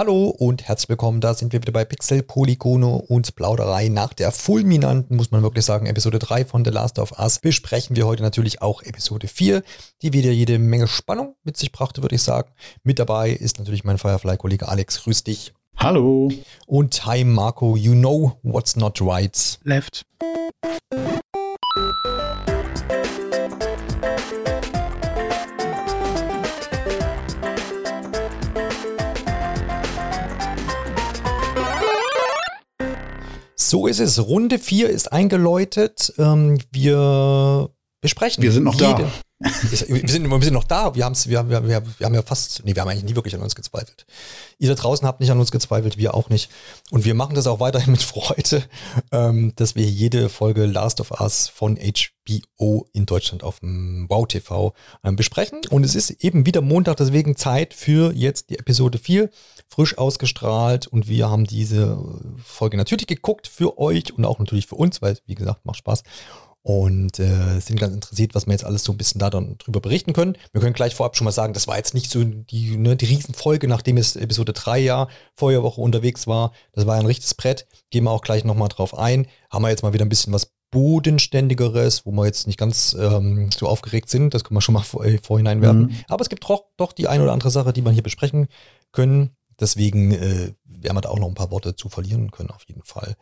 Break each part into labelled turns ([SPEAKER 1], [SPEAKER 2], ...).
[SPEAKER 1] Hallo und herzlich willkommen. Da sind wir wieder bei Pixel, Polygone und Plauderei. Nach der fulminanten, muss man wirklich sagen, Episode 3 von The Last of Us besprechen wir heute natürlich auch Episode 4, die wieder jede Menge Spannung mit sich brachte, würde ich sagen. Mit dabei ist natürlich mein Firefly-Kollege Alex. Grüß dich.
[SPEAKER 2] Hallo.
[SPEAKER 1] Und hi Marco, you know what's not right.
[SPEAKER 2] Left.
[SPEAKER 1] So ist es. Runde 4 ist eingeläutet. Ähm, wir besprechen.
[SPEAKER 2] Wir sind noch jede, da.
[SPEAKER 1] Wir, sind, wir sind noch da. Wir, wir, wir, wir, wir haben ja fast, nee, wir haben eigentlich nie wirklich an uns gezweifelt. Ihr da draußen habt nicht an uns gezweifelt, wir auch nicht. Und wir machen das auch weiterhin mit Freude, ähm, dass wir jede Folge Last of Us von HBO in Deutschland auf dem Wow TV ähm, besprechen. Und es ist eben wieder Montag, deswegen Zeit für jetzt die Episode 4, frisch ausgestrahlt. Und wir haben diese Folge natürlich geguckt für euch und auch natürlich für uns, weil, wie gesagt, macht Spaß und äh, sind ganz interessiert, was wir jetzt alles so ein bisschen da dann drüber berichten können. Wir können gleich vorab schon mal sagen, das war jetzt nicht so die, ne, die Riesenfolge, nachdem es Episode 3 ja Feuerwoche unterwegs war. Das war ein richtiges Brett. Gehen wir auch gleich nochmal drauf ein. Haben wir jetzt mal wieder ein bisschen was bodenständigeres, wo wir jetzt nicht ganz ähm, so aufgeregt sind. Das können wir schon mal vor, äh, vorhinein werfen. Mhm. Aber es gibt doch, doch die ein oder andere Sache, die man hier besprechen können. Deswegen äh, werden wir da auch noch ein paar Worte zu verlieren können, auf jeden Fall.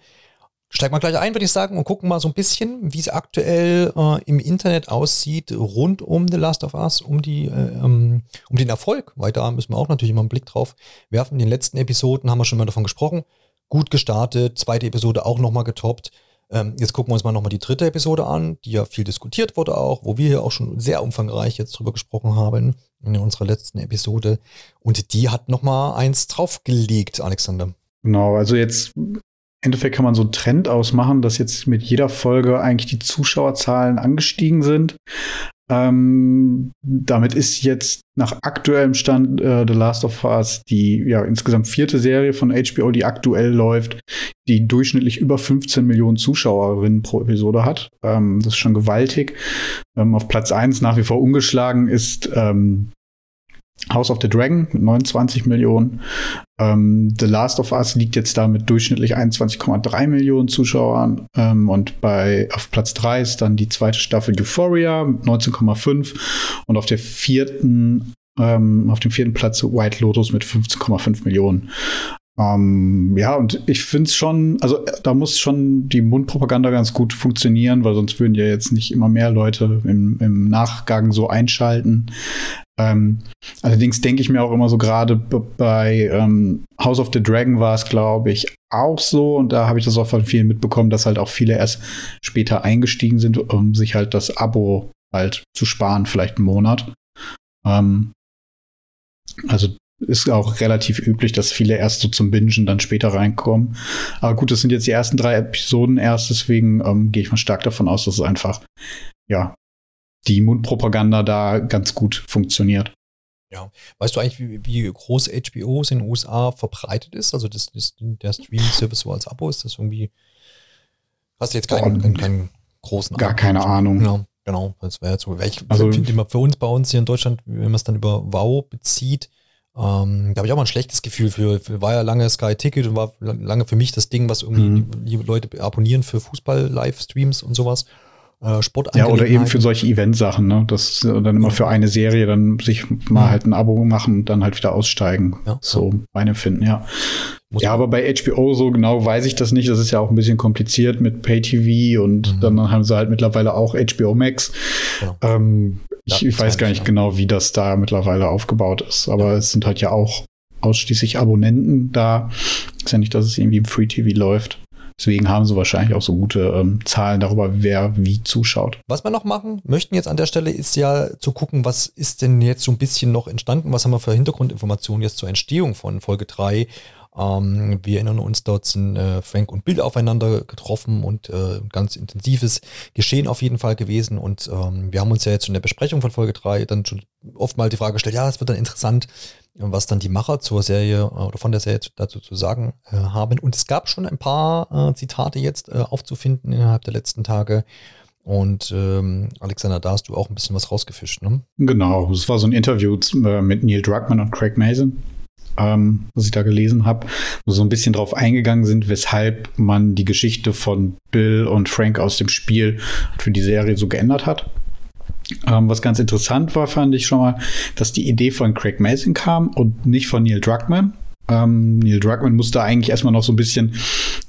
[SPEAKER 1] Steigen wir gleich ein, würde ich sagen, und gucken mal so ein bisschen, wie es aktuell äh, im Internet aussieht, rund um The Last of Us, um, die, äh, um, um den Erfolg. Weil da müssen wir auch natürlich immer einen Blick drauf werfen. In den letzten Episoden haben wir schon mal davon gesprochen. Gut gestartet, zweite Episode auch nochmal getoppt. Ähm, jetzt gucken wir uns mal nochmal die dritte Episode an, die ja viel diskutiert wurde auch, wo wir hier auch schon sehr umfangreich jetzt drüber gesprochen haben in unserer letzten Episode. Und die hat nochmal eins draufgelegt, Alexander.
[SPEAKER 2] Genau, also jetzt Endeffekt kann man so einen Trend ausmachen, dass jetzt mit jeder Folge eigentlich die Zuschauerzahlen angestiegen sind. Ähm, damit ist jetzt nach aktuellem Stand äh, The Last of Us die ja insgesamt vierte Serie von HBO, die aktuell läuft, die durchschnittlich über 15 Millionen Zuschauerinnen pro Episode hat. Ähm, das ist schon gewaltig. Ähm, auf Platz 1 nach wie vor ungeschlagen ist ähm, House of the Dragon mit 29 Millionen. Ähm, the Last of Us liegt jetzt da mit durchschnittlich 21,3 Millionen Zuschauern. Ähm, und bei auf Platz 3 ist dann die zweite Staffel Euphoria mit 19,5. Und auf der vierten, ähm, auf dem vierten Platz White Lotus mit 15,5 Millionen. Ähm, ja, und ich finde es schon, also da muss schon die Mundpropaganda ganz gut funktionieren, weil sonst würden ja jetzt nicht immer mehr Leute im, im Nachgang so einschalten. Ähm, allerdings denke ich mir auch immer so, gerade bei ähm, House of the Dragon war es, glaube ich, auch so. Und da habe ich das auch von vielen mitbekommen, dass halt auch viele erst später eingestiegen sind, um sich halt das Abo halt zu sparen, vielleicht einen Monat. Ähm, also ist auch relativ üblich, dass viele erst so zum Bingen dann später reinkommen. Aber gut, das sind jetzt die ersten drei Episoden erst, deswegen ähm, gehe ich mal stark davon aus, dass es einfach, ja, die Mundpropaganda da ganz gut funktioniert.
[SPEAKER 1] Ja. Weißt du eigentlich, wie, wie groß HBO in den USA verbreitet ist? Also das, das der Streaming-Service so als Abo ist das irgendwie. Hast du jetzt keinen, keinen, keinen großen
[SPEAKER 2] Gar Abo keine Ahnung.
[SPEAKER 1] Ja, genau. Das wäre jetzt so. Ich also, immer für uns bei uns hier in Deutschland, wenn man es dann über Wow bezieht, ähm, da habe ich auch mal ein schlechtes Gefühl für. War ja lange Sky Ticket und war lange für mich das Ding, was irgendwie mhm. die, die Leute abonnieren für Fußball-Livestreams und sowas
[SPEAKER 2] äh, Ja, oder eben für solche Eventsachen, ne? Das dann immer für eine Serie dann sich mal ja. halt ein Abo machen und dann halt wieder aussteigen. Ja, so ja. mein Empfinden, ja. Muss ja, aber bei HBO so genau weiß ich das nicht. Das ist ja auch ein bisschen kompliziert mit Pay-TV und mhm. dann haben sie halt mittlerweile auch HBO Max. Ja. Ähm, ich, ich weiß gar nicht genau, wie das da mittlerweile aufgebaut ist, aber es sind halt ja auch ausschließlich Abonnenten da. Ist ja nicht, dass es irgendwie im Free TV läuft. Deswegen haben sie wahrscheinlich auch so gute ähm, Zahlen darüber, wer wie zuschaut.
[SPEAKER 1] Was wir noch machen möchten jetzt an der Stelle ist ja zu gucken, was ist denn jetzt so ein bisschen noch entstanden, was haben wir für Hintergrundinformationen jetzt zur Entstehung von Folge 3 ähm, wir erinnern uns, dort sind äh, Frank und Bill aufeinander getroffen und äh, ganz intensives Geschehen auf jeden Fall gewesen. Und ähm, wir haben uns ja jetzt in der Besprechung von Folge 3 dann schon oft mal die Frage gestellt, ja, es wird dann interessant, was dann die Macher zur Serie äh, oder von der Serie dazu zu sagen äh, haben. Und es gab schon ein paar äh, Zitate jetzt äh, aufzufinden innerhalb der letzten Tage. Und ähm, Alexander, da hast du auch ein bisschen was rausgefischt, ne?
[SPEAKER 2] Genau, es war so ein Interview mit Neil Druckmann und Craig Mason. Ähm, was ich da gelesen habe, wo so ein bisschen drauf eingegangen sind, weshalb man die Geschichte von Bill und Frank aus dem Spiel für die Serie so geändert hat. Ähm, was ganz interessant war, fand ich schon mal, dass die Idee von Craig Mason kam und nicht von Neil Druckmann. Ähm, Neil Druckmann musste eigentlich erstmal noch so ein bisschen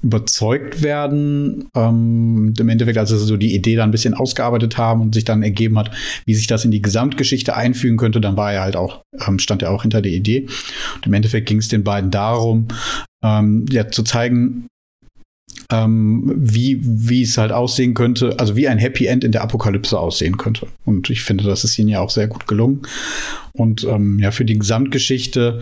[SPEAKER 2] überzeugt werden. Ähm, Im Endeffekt, als sie so die Idee dann ein bisschen ausgearbeitet haben und sich dann ergeben hat, wie sich das in die Gesamtgeschichte einfügen könnte, dann war er halt auch, ähm, stand er auch hinter der Idee. Und im Endeffekt ging es den beiden darum, ähm, ja, zu zeigen, ähm, wie, wie es halt aussehen könnte, also wie ein Happy End in der Apokalypse aussehen könnte. Und ich finde, das ist ihnen ja auch sehr gut gelungen. Und ähm, ja, für die Gesamtgeschichte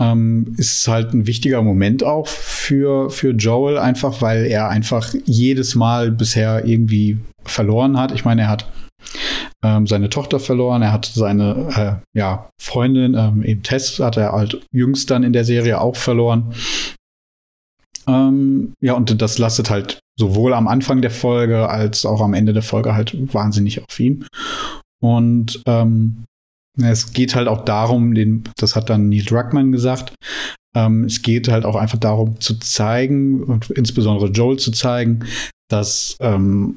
[SPEAKER 2] ähm, ist halt ein wichtiger Moment auch für, für Joel, einfach weil er einfach jedes Mal bisher irgendwie verloren hat. Ich meine, er hat ähm, seine Tochter verloren, er hat seine äh, ja, Freundin, ähm, eben Tess, hat er halt jüngst dann in der Serie auch verloren. Ähm, ja, und das lastet halt sowohl am Anfang der Folge als auch am Ende der Folge halt wahnsinnig auf ihm. Und ähm, es geht halt auch darum, den, das hat dann Neil Druckmann gesagt, ähm, es geht halt auch einfach darum zu zeigen und insbesondere Joel zu zeigen, dass ähm,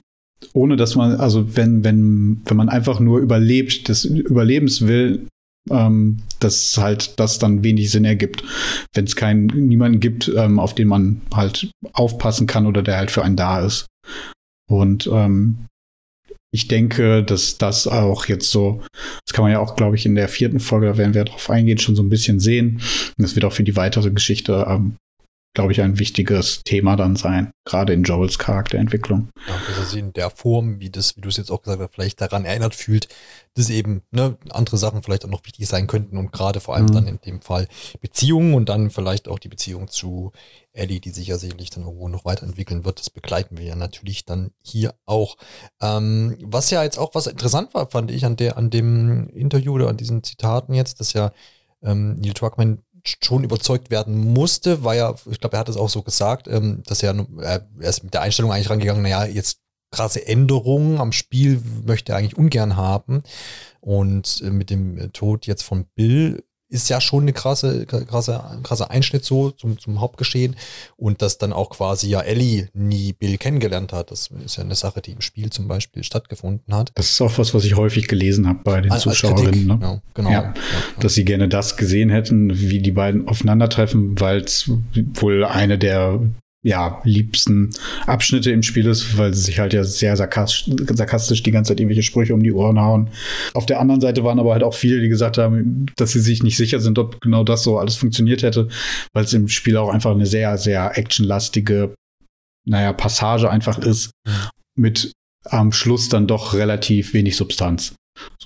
[SPEAKER 2] ohne dass man, also wenn, wenn, wenn man einfach nur überlebt, des Überlebens will, ähm, dass halt das dann wenig Sinn ergibt. Wenn es keinen, niemanden gibt, ähm, auf den man halt aufpassen kann oder der halt für einen da ist. Und ähm, ich denke, dass das auch jetzt so, das kann man ja auch, glaube ich, in der vierten Folge, da werden wir darauf eingehen, schon so ein bisschen sehen. Und das wird auch für die weitere Geschichte, ähm, glaube ich, ein wichtiges Thema dann sein, gerade in Joels Charakterentwicklung.
[SPEAKER 1] Ja, dass er sich in der Form, wie das, wie du es jetzt auch gesagt hast, vielleicht daran erinnert fühlt, dass eben ne, andere Sachen vielleicht auch noch wichtig sein könnten und gerade vor allem mhm. dann in dem Fall Beziehungen und dann vielleicht auch die Beziehung zu Ellie, die sich ja sicherlich dann irgendwo noch weiterentwickeln wird. Das begleiten wir ja natürlich dann hier auch. Ähm, was ja jetzt auch was interessant war, fand ich an der, an dem Interview oder an diesen Zitaten jetzt, dass ja ähm, Neil Druckmann schon überzeugt werden musste, war ja, ich glaube, er hat es auch so gesagt, ähm, dass er, er ist mit der Einstellung eigentlich rangegangen, naja, jetzt krasse Änderungen am Spiel möchte er eigentlich ungern haben. Und äh, mit dem Tod jetzt von Bill ist ja schon eine krasse, krasse, krasse Einschnitt so zum, zum Hauptgeschehen. Und dass dann auch quasi ja Ellie nie Bill kennengelernt hat. Das ist ja eine Sache, die im Spiel zum Beispiel stattgefunden hat.
[SPEAKER 2] Das ist auch was, was ich häufig gelesen habe bei den als, Zuschauerinnen. Als ne? genau. Ja, ja, dass sie gerne das gesehen hätten, wie die beiden aufeinandertreffen, weil es wohl eine der ja, liebsten Abschnitte im Spiel ist, weil sie sich halt ja sehr sarkastisch, sarkastisch die ganze Zeit irgendwelche Sprüche um die Ohren hauen. Auf der anderen Seite waren aber halt auch viele, die gesagt haben, dass sie sich nicht sicher sind, ob genau das so alles funktioniert hätte, weil es im Spiel auch einfach eine sehr, sehr actionlastige, naja, Passage einfach ist, mit am Schluss dann doch relativ wenig Substanz.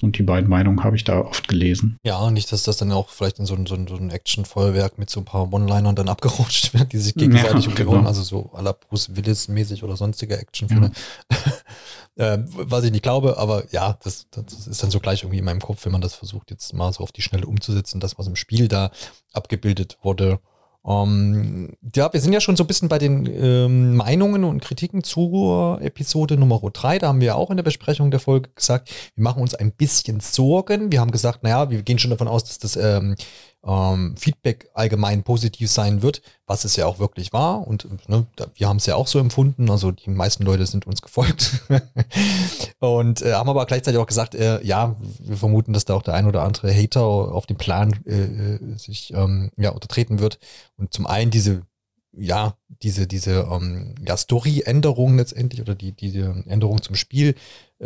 [SPEAKER 2] Und die beiden Meinungen habe ich da oft gelesen.
[SPEAKER 1] Ja, nicht, dass das dann auch vielleicht in so ein, so ein, so ein Action-Feuerwerk mit so ein paar One-Linern dann abgerutscht wird, die sich gegenseitig ja, genau. also so à la Bruce Willis-mäßig oder sonstige Actionfilme. Ja. ähm, was ich nicht glaube, aber ja, das, das ist dann so gleich irgendwie in meinem Kopf, wenn man das versucht, jetzt mal so auf die Schnelle umzusetzen, das, was im Spiel da abgebildet wurde. Ähm, ja, wir sind ja schon so ein bisschen bei den ähm, Meinungen und Kritiken zur Episode Nummer 3. Da haben wir auch in der Besprechung der Folge gesagt, wir machen uns ein bisschen Sorgen. Wir haben gesagt, naja, wir gehen schon davon aus, dass das ähm, ähm, Feedback allgemein positiv sein wird, was es ja auch wirklich war. Und ne, wir haben es ja auch so empfunden. Also die meisten Leute sind uns gefolgt. und äh, haben aber gleichzeitig auch gesagt, äh, ja, wir vermuten, dass da auch der ein oder andere Hater auf den Plan äh, äh sich ähm, ja, untertreten wird. Und zum einen diese ja, diese, diese ähm, ja, Story-Änderung letztendlich oder die, diese Änderung zum Spiel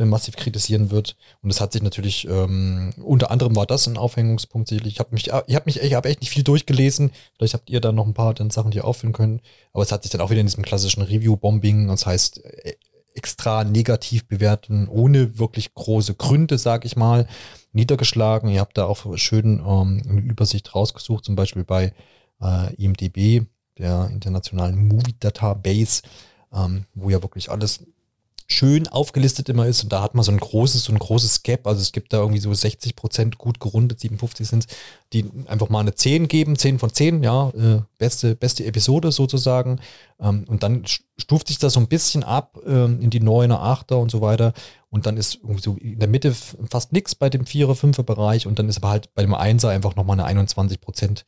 [SPEAKER 1] massiv kritisieren wird. Und es hat sich natürlich, ähm, unter anderem war das ein Aufhängungspunkt. Ich habe mich, ich habe mich, ich habe echt nicht viel durchgelesen. Vielleicht habt ihr da noch ein paar dann Sachen, die ihr auffüllen können. Aber es hat sich dann auch wieder in diesem klassischen Review-Bombing, das heißt, äh, extra negativ bewerten, ohne wirklich große Gründe, sag ich mal, niedergeschlagen. Ihr habt da auch schön ähm, eine Übersicht rausgesucht, zum Beispiel bei äh, IMDB der internationalen Movie Database, ähm, wo ja wirklich alles schön aufgelistet immer ist und da hat man so ein großes, so ein großes Gap, also es gibt da irgendwie so 60 Prozent gut gerundet, 57 sind die einfach mal eine 10 geben, 10 von 10, ja, äh, beste, beste Episode sozusagen ähm, und dann stuft sich das so ein bisschen ab ähm, in die 9er, 8er und so weiter und dann ist irgendwie so in der Mitte fast nichts bei dem 4er, 5er Bereich und dann ist aber halt bei dem 1er einfach nochmal eine 21 Prozent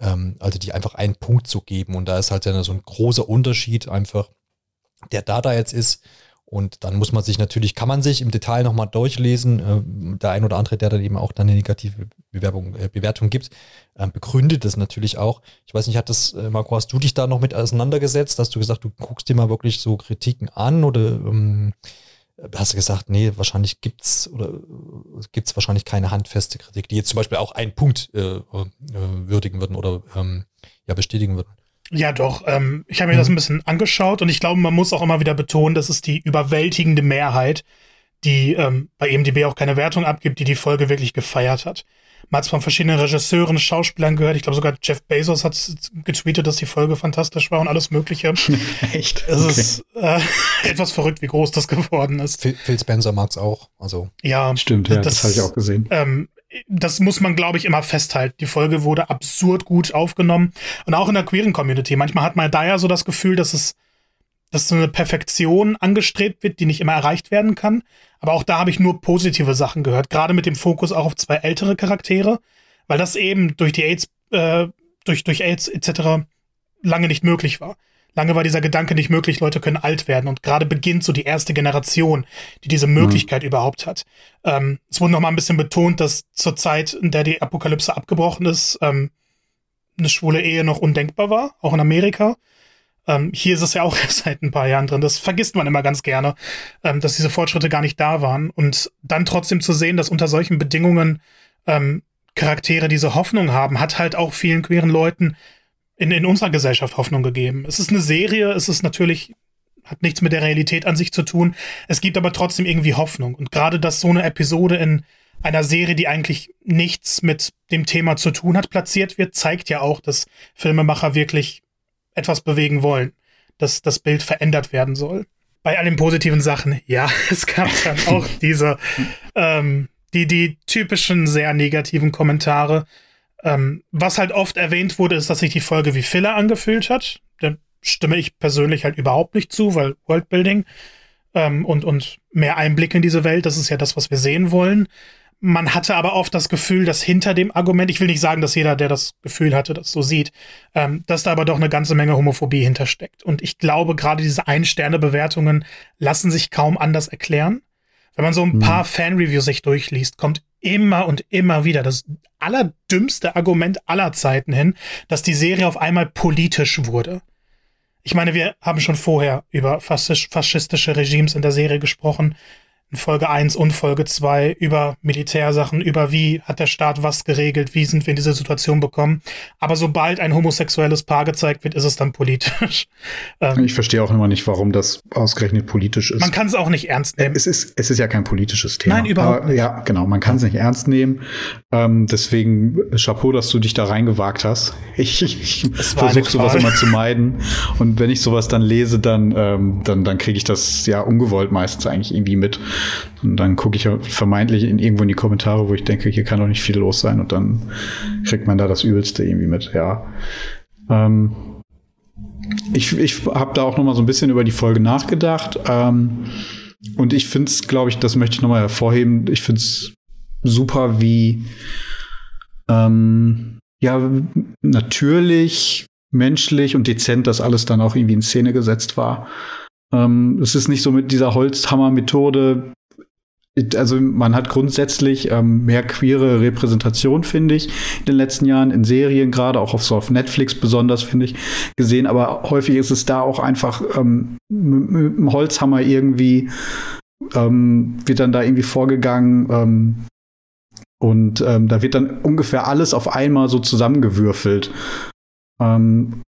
[SPEAKER 1] Ähm, also die einfach einen Punkt zu geben. Und da ist halt ja so ein großer Unterschied einfach, der da da jetzt ist. Und dann muss man sich natürlich, kann man sich im Detail nochmal durchlesen. Äh, der ein oder andere, der dann eben auch dann eine negative Bewerbung, äh, Bewertung gibt, äh, begründet das natürlich auch. Ich weiß nicht, hat das, äh, Marco, hast du dich da noch mit auseinandergesetzt? Hast du gesagt, du guckst dir mal wirklich so Kritiken an oder ähm, hast du gesagt, nee, wahrscheinlich gibt's oder äh, gibt's wahrscheinlich keine handfeste Kritik, die jetzt zum Beispiel auch einen Punkt äh, würdigen würden oder ähm, ja bestätigen würden?
[SPEAKER 3] Ja, doch. Ähm, ich habe mir das mhm. ein bisschen angeschaut und ich glaube, man muss auch immer wieder betonen, dass es die überwältigende Mehrheit, die ähm, bei EMDB auch keine Wertung abgibt, die die Folge wirklich gefeiert hat. Man hat es von verschiedenen Regisseuren, Schauspielern gehört. Ich glaube sogar Jeff Bezos hat getweetet, dass die Folge fantastisch war und alles Mögliche.
[SPEAKER 2] Echt?
[SPEAKER 3] Es okay. ist äh, etwas verrückt, wie groß das geworden ist.
[SPEAKER 1] Phil, Phil Spencer mag es auch. Also
[SPEAKER 2] ja, stimmt. Ja, das, das habe ich auch gesehen.
[SPEAKER 3] Ähm, das muss man, glaube ich, immer festhalten. Die Folge wurde absurd gut aufgenommen. Und auch in der queeren Community. Manchmal hat man da ja so das Gefühl, dass es, dass so eine Perfektion angestrebt wird, die nicht immer erreicht werden kann. Aber auch da habe ich nur positive Sachen gehört. Gerade mit dem Fokus auch auf zwei ältere Charaktere. Weil das eben durch die AIDS, äh, durch, durch AIDS etc. lange nicht möglich war. Lange war dieser Gedanke nicht möglich, Leute können alt werden. Und gerade beginnt so die erste Generation, die diese Möglichkeit mhm. überhaupt hat. Ähm, es wurde noch mal ein bisschen betont, dass zur Zeit, in der die Apokalypse abgebrochen ist, ähm, eine schwule Ehe noch undenkbar war, auch in Amerika. Ähm, hier ist es ja auch seit ein paar Jahren drin. Das vergisst man immer ganz gerne, ähm, dass diese Fortschritte gar nicht da waren. Und dann trotzdem zu sehen, dass unter solchen Bedingungen ähm, Charaktere diese Hoffnung haben, hat halt auch vielen queeren Leuten in, in unserer Gesellschaft Hoffnung gegeben. Es ist eine Serie, es ist natürlich, hat nichts mit der Realität an sich zu tun. Es gibt aber trotzdem irgendwie Hoffnung. Und gerade, dass so eine Episode in einer Serie, die eigentlich nichts mit dem Thema zu tun hat, platziert wird, zeigt ja auch, dass Filmemacher wirklich etwas bewegen wollen, dass das Bild verändert werden soll. Bei all den positiven Sachen, ja, es gab dann auch diese, ähm, die, die typischen sehr negativen Kommentare, ähm, was halt oft erwähnt wurde, ist, dass sich die Folge wie Filler angefühlt hat. Da stimme ich persönlich halt überhaupt nicht zu, weil Worldbuilding ähm, und, und mehr Einblick in diese Welt, das ist ja das, was wir sehen wollen. Man hatte aber oft das Gefühl, dass hinter dem Argument, ich will nicht sagen, dass jeder, der das Gefühl hatte, das so sieht, ähm, dass da aber doch eine ganze Menge Homophobie hintersteckt. Und ich glaube, gerade diese Ein-Sterne-Bewertungen lassen sich kaum anders erklären. Wenn man so ein hm. paar Fan-Reviews sich durchliest, kommt immer und immer wieder das allerdümmste Argument aller Zeiten hin, dass die Serie auf einmal politisch wurde. Ich meine, wir haben schon vorher über faschistische Regimes in der Serie gesprochen in Folge 1 und Folge 2 über Militärsachen, über wie hat der Staat was geregelt, wie sind wir in diese Situation bekommen. Aber sobald ein homosexuelles Paar gezeigt wird, ist es dann politisch.
[SPEAKER 2] Ähm, ich verstehe auch immer nicht, warum das ausgerechnet politisch ist.
[SPEAKER 3] Man kann es auch nicht ernst nehmen.
[SPEAKER 2] Es ist, es ist ja kein politisches Thema.
[SPEAKER 3] Nein, überhaupt
[SPEAKER 2] nicht. Ja, genau, man kann es nicht ernst nehmen. Ähm, deswegen Chapeau, dass du dich da reingewagt hast. Ich, ich versuche sowas immer zu meiden. Und wenn ich sowas dann lese, dann, ähm, dann, dann kriege ich das ja ungewollt meistens eigentlich irgendwie mit. Und dann gucke ich vermeintlich in, irgendwo in die Kommentare, wo ich denke, hier kann doch nicht viel los sein. Und dann kriegt man da das Übelste irgendwie mit, ja. Ähm, ich ich habe da auch noch mal so ein bisschen über die Folge nachgedacht. Ähm, und ich finde es, glaube ich, das möchte ich noch mal hervorheben. Ich finde es super, wie ähm, ja natürlich, menschlich und dezent das alles dann auch irgendwie in Szene gesetzt war. Ähm, es ist nicht so mit dieser Holzhammer-Methode. Also man hat grundsätzlich ähm, mehr queere Repräsentation, finde ich, in den letzten Jahren, in Serien, gerade auch auf so auf Netflix besonders, finde ich, gesehen. Aber häufig ist es da auch einfach ähm, mit dem Holzhammer irgendwie, ähm, wird dann da irgendwie vorgegangen. Ähm, und ähm, da wird dann ungefähr alles auf einmal so zusammengewürfelt. Ähm,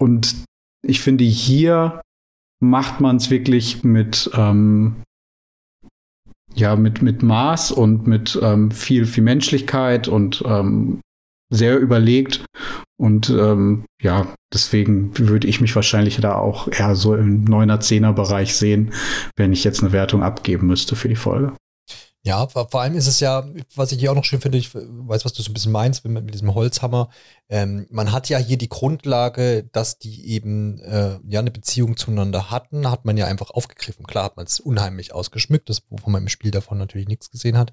[SPEAKER 2] und ich finde, hier macht man es wirklich mit, ähm, ja, mit, mit Maß und mit ähm, viel, viel Menschlichkeit und ähm, sehr überlegt. Und ähm, ja, deswegen würde ich mich wahrscheinlich da auch eher so im 9er, 10er Bereich sehen, wenn ich jetzt eine Wertung abgeben müsste für die Folge.
[SPEAKER 1] Ja, vor, allem ist es ja, was ich hier auch noch schön finde, ich weiß, was du so ein bisschen meinst mit, mit diesem Holzhammer. Ähm, man hat ja hier die Grundlage, dass die eben äh, ja eine Beziehung zueinander hatten, hat man ja einfach aufgegriffen. Klar hat man es unheimlich ausgeschmückt, das, wovon man im Spiel davon natürlich nichts gesehen hat.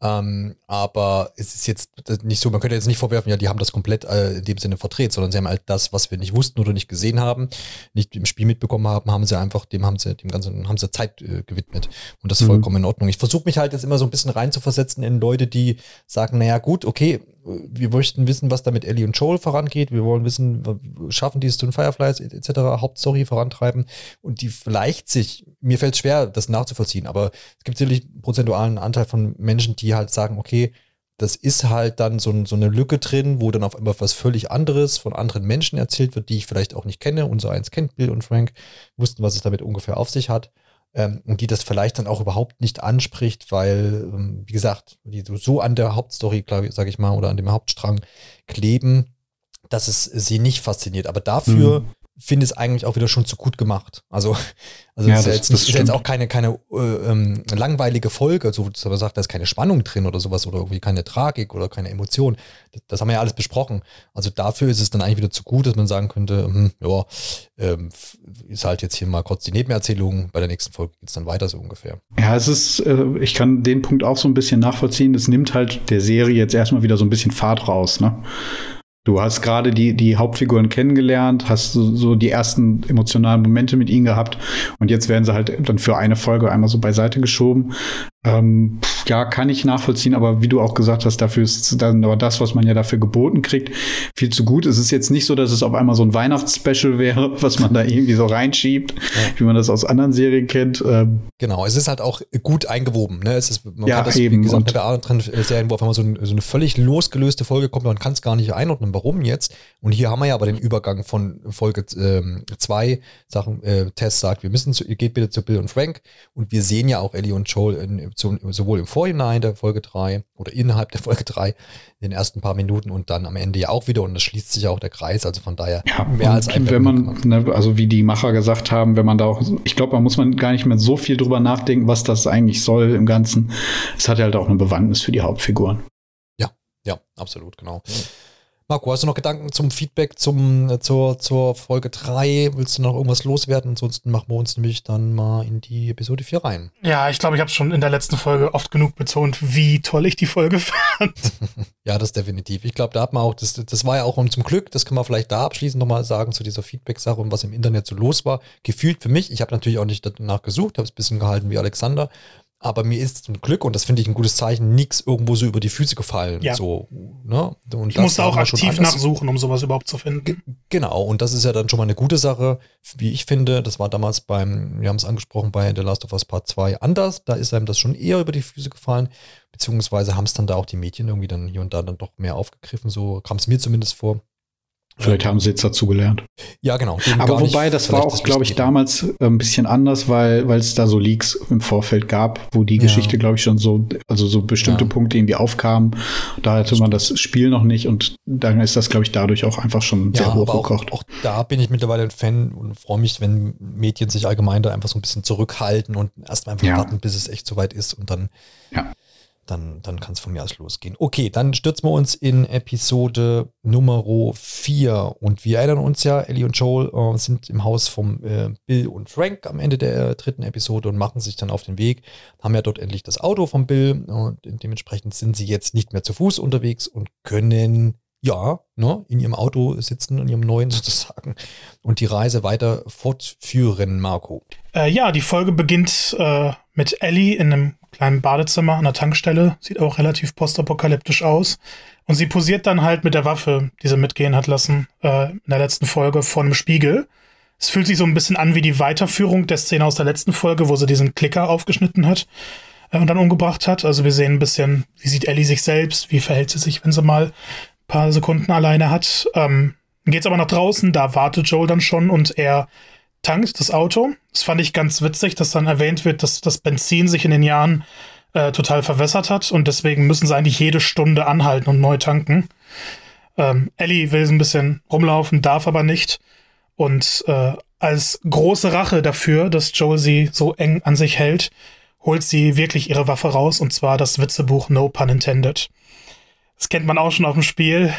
[SPEAKER 1] Ähm, aber es ist jetzt nicht so, man könnte jetzt nicht vorwerfen, ja, die haben das komplett äh, in dem Sinne verdreht, sondern sie haben halt das, was wir nicht wussten oder nicht gesehen haben, nicht im Spiel mitbekommen haben, haben sie einfach, dem haben sie, dem ganzen, haben sie Zeit äh, gewidmet. Und das ist mhm. vollkommen in Ordnung. Ich versuche mich halt jetzt immer so ein bisschen reinzuversetzen in Leute, die sagen, naja, gut, okay, wir möchten wissen, was da mit Ellie und Joel vorangeht. Wir wollen wissen, schaffen die es zu Fireflies etc. Hauptstory vorantreiben und die vielleicht sich, mir fällt es schwer, das nachzuvollziehen, aber es gibt sicherlich einen prozentualen Anteil von Menschen, die halt sagen, okay, das ist halt dann so, so, eine Lücke drin, wo dann auf einmal was völlig anderes von anderen Menschen erzählt wird, die ich vielleicht auch nicht kenne. Unser eins kennt Bill und Frank, wussten, was es damit ungefähr auf sich hat ähm, und die das vielleicht dann auch überhaupt nicht anspricht, weil, ähm, wie gesagt, die so an der Hauptstory, sage ich mal, oder an dem Hauptstrang kleben, dass es sie nicht fasziniert. Aber dafür mhm finde es eigentlich auch wieder schon zu gut gemacht. Also, also ja, ist, das, jetzt, das ist jetzt auch keine, keine äh, ähm, langweilige Folge, so dass man sagt, da ist keine Spannung drin oder sowas oder irgendwie keine Tragik oder keine Emotion. Das, das, haben wir ja alles besprochen. Also dafür ist es dann eigentlich wieder zu gut, dass man sagen könnte, hm, ja, ähm, ist halt jetzt hier mal kurz die Nebenerzählung, bei der nächsten Folge geht es dann weiter so ungefähr.
[SPEAKER 2] Ja, es ist, äh, ich kann den Punkt auch so ein bisschen nachvollziehen. Es nimmt halt der Serie jetzt erstmal wieder so ein bisschen Fahrt raus, ne? Du hast gerade die, die Hauptfiguren kennengelernt, hast so, so, die ersten emotionalen Momente mit ihnen gehabt und jetzt werden sie halt dann für eine Folge einmal so beiseite geschoben. Ähm, ja, kann ich nachvollziehen, aber wie du auch gesagt hast, dafür ist dann aber das, was man ja dafür geboten kriegt, viel zu gut. Es ist jetzt nicht so, dass es auf einmal so ein Weihnachtsspecial wäre, was man da irgendwie so reinschiebt, ja. wie man das aus anderen Serien kennt. Ähm,
[SPEAKER 1] genau, es ist halt auch gut eingewoben. Ne? Es ist,
[SPEAKER 2] man ja, kann das, eben. wie
[SPEAKER 1] gesagt, bei der anderen Serien, wo auf einmal so, ein, so, eine völlig losgelöste Folge kommt, man kann es gar nicht einordnen, warum jetzt. Und hier haben wir ja aber den Übergang von Folge 2, ähm, Sachen, äh, Tess sagt, wir müssen zu, geht bitte zu Bill und Frank. Und wir sehen ja auch Ellie und Joel in, sowohl im Vorhinein der Folge 3 oder innerhalb der Folge 3 in den ersten paar Minuten und dann am Ende ja auch wieder und es schließt sich auch der Kreis, also von daher
[SPEAKER 2] ja, mehr als ein wenn man, ne, also wie die Macher gesagt haben, wenn man da auch, ich glaube, da muss man gar nicht mehr so viel drüber nachdenken, was das eigentlich soll im Ganzen. Es hat halt auch eine Bewandtnis für die Hauptfiguren.
[SPEAKER 1] Ja, ja, absolut, genau. Mhm. Marco, hast du noch Gedanken zum Feedback zum, äh, zur, zur Folge 3? Willst du noch irgendwas loswerden? Ansonsten machen wir uns nämlich dann mal in die Episode 4 rein.
[SPEAKER 3] Ja, ich glaube, ich habe schon in der letzten Folge oft genug betont, wie toll ich die Folge fand.
[SPEAKER 1] ja, das definitiv. Ich glaube, da hat man auch, das, das war ja auch und zum Glück, das kann man vielleicht da abschließend nochmal sagen zu dieser Feedback-Sache und was im Internet so los war. Gefühlt für mich, ich habe natürlich auch nicht danach gesucht, habe es ein bisschen gehalten wie Alexander, aber mir ist zum Glück, und das finde ich ein gutes Zeichen, nichts irgendwo so über die Füße gefallen. Ja. So, ne?
[SPEAKER 3] und ich musste auch aktiv nachsuchen, um sowas überhaupt zu finden. G
[SPEAKER 1] genau, und das ist ja dann schon mal eine gute Sache, wie ich finde. Das war damals beim, wir haben es angesprochen, bei The Last of Us Part 2 anders. Da ist einem das schon eher über die Füße gefallen, beziehungsweise haben es dann da auch die Medien irgendwie dann hier und da dann doch mehr aufgegriffen. So kam es mir zumindest vor.
[SPEAKER 2] Vielleicht haben sie jetzt dazu gelernt.
[SPEAKER 1] Ja, genau.
[SPEAKER 2] Aber wobei, das war auch, glaube ich, damals äh, ein bisschen anders, weil weil es da so Leaks im Vorfeld gab, wo die ja. Geschichte, glaube ich, schon so, also so bestimmte ja. Punkte irgendwie aufkamen. Da hatte man das Spiel noch nicht und dann ist das, glaube ich, dadurch auch einfach schon ja, sehr hochgekocht.
[SPEAKER 1] Auch, auch da bin ich mittlerweile ein Fan und freue mich, wenn Medien sich allgemein da einfach so ein bisschen zurückhalten und erstmal einfach warten, bis es echt soweit ist und dann
[SPEAKER 2] ja
[SPEAKER 1] dann, dann kann es von mir aus losgehen. Okay, dann stürzen wir uns in Episode Nummer 4 und wir erinnern uns ja, Ellie und Joel äh, sind im Haus von äh, Bill und Frank am Ende der äh, dritten Episode und machen sich dann auf den Weg, haben ja dort endlich das Auto von Bill und dementsprechend sind sie jetzt nicht mehr zu Fuß unterwegs und können ja, ne, in ihrem Auto sitzen, in ihrem neuen sozusagen, und die Reise weiter fortführen, Marco.
[SPEAKER 3] Äh, ja, die Folge beginnt äh, mit Ellie in einem kleinen Badezimmer an der Tankstelle. Sieht auch relativ postapokalyptisch aus. Und sie posiert dann halt mit der Waffe, die sie mitgehen hat lassen, äh, in der letzten Folge vor einem Spiegel. Es fühlt sich so ein bisschen an wie die Weiterführung der Szene aus der letzten Folge, wo sie diesen Klicker aufgeschnitten hat äh, und dann umgebracht hat. Also wir sehen ein bisschen, wie sieht Ellie sich selbst, wie verhält sie sich, wenn sie mal ein paar Sekunden alleine hat. Ähm, geht's aber nach draußen, da wartet Joel dann schon und er tankt das Auto. Das fand ich ganz witzig, dass dann erwähnt wird, dass das Benzin sich in den Jahren äh, total verwässert hat und deswegen müssen sie eigentlich jede Stunde anhalten und neu tanken. Ähm, Ellie will so ein bisschen rumlaufen, darf aber nicht. Und äh, als große Rache dafür, dass Joel sie so eng an sich hält, holt sie wirklich ihre Waffe raus und zwar das Witzebuch No Pun Intended. Das kennt man auch schon auf dem Spiel.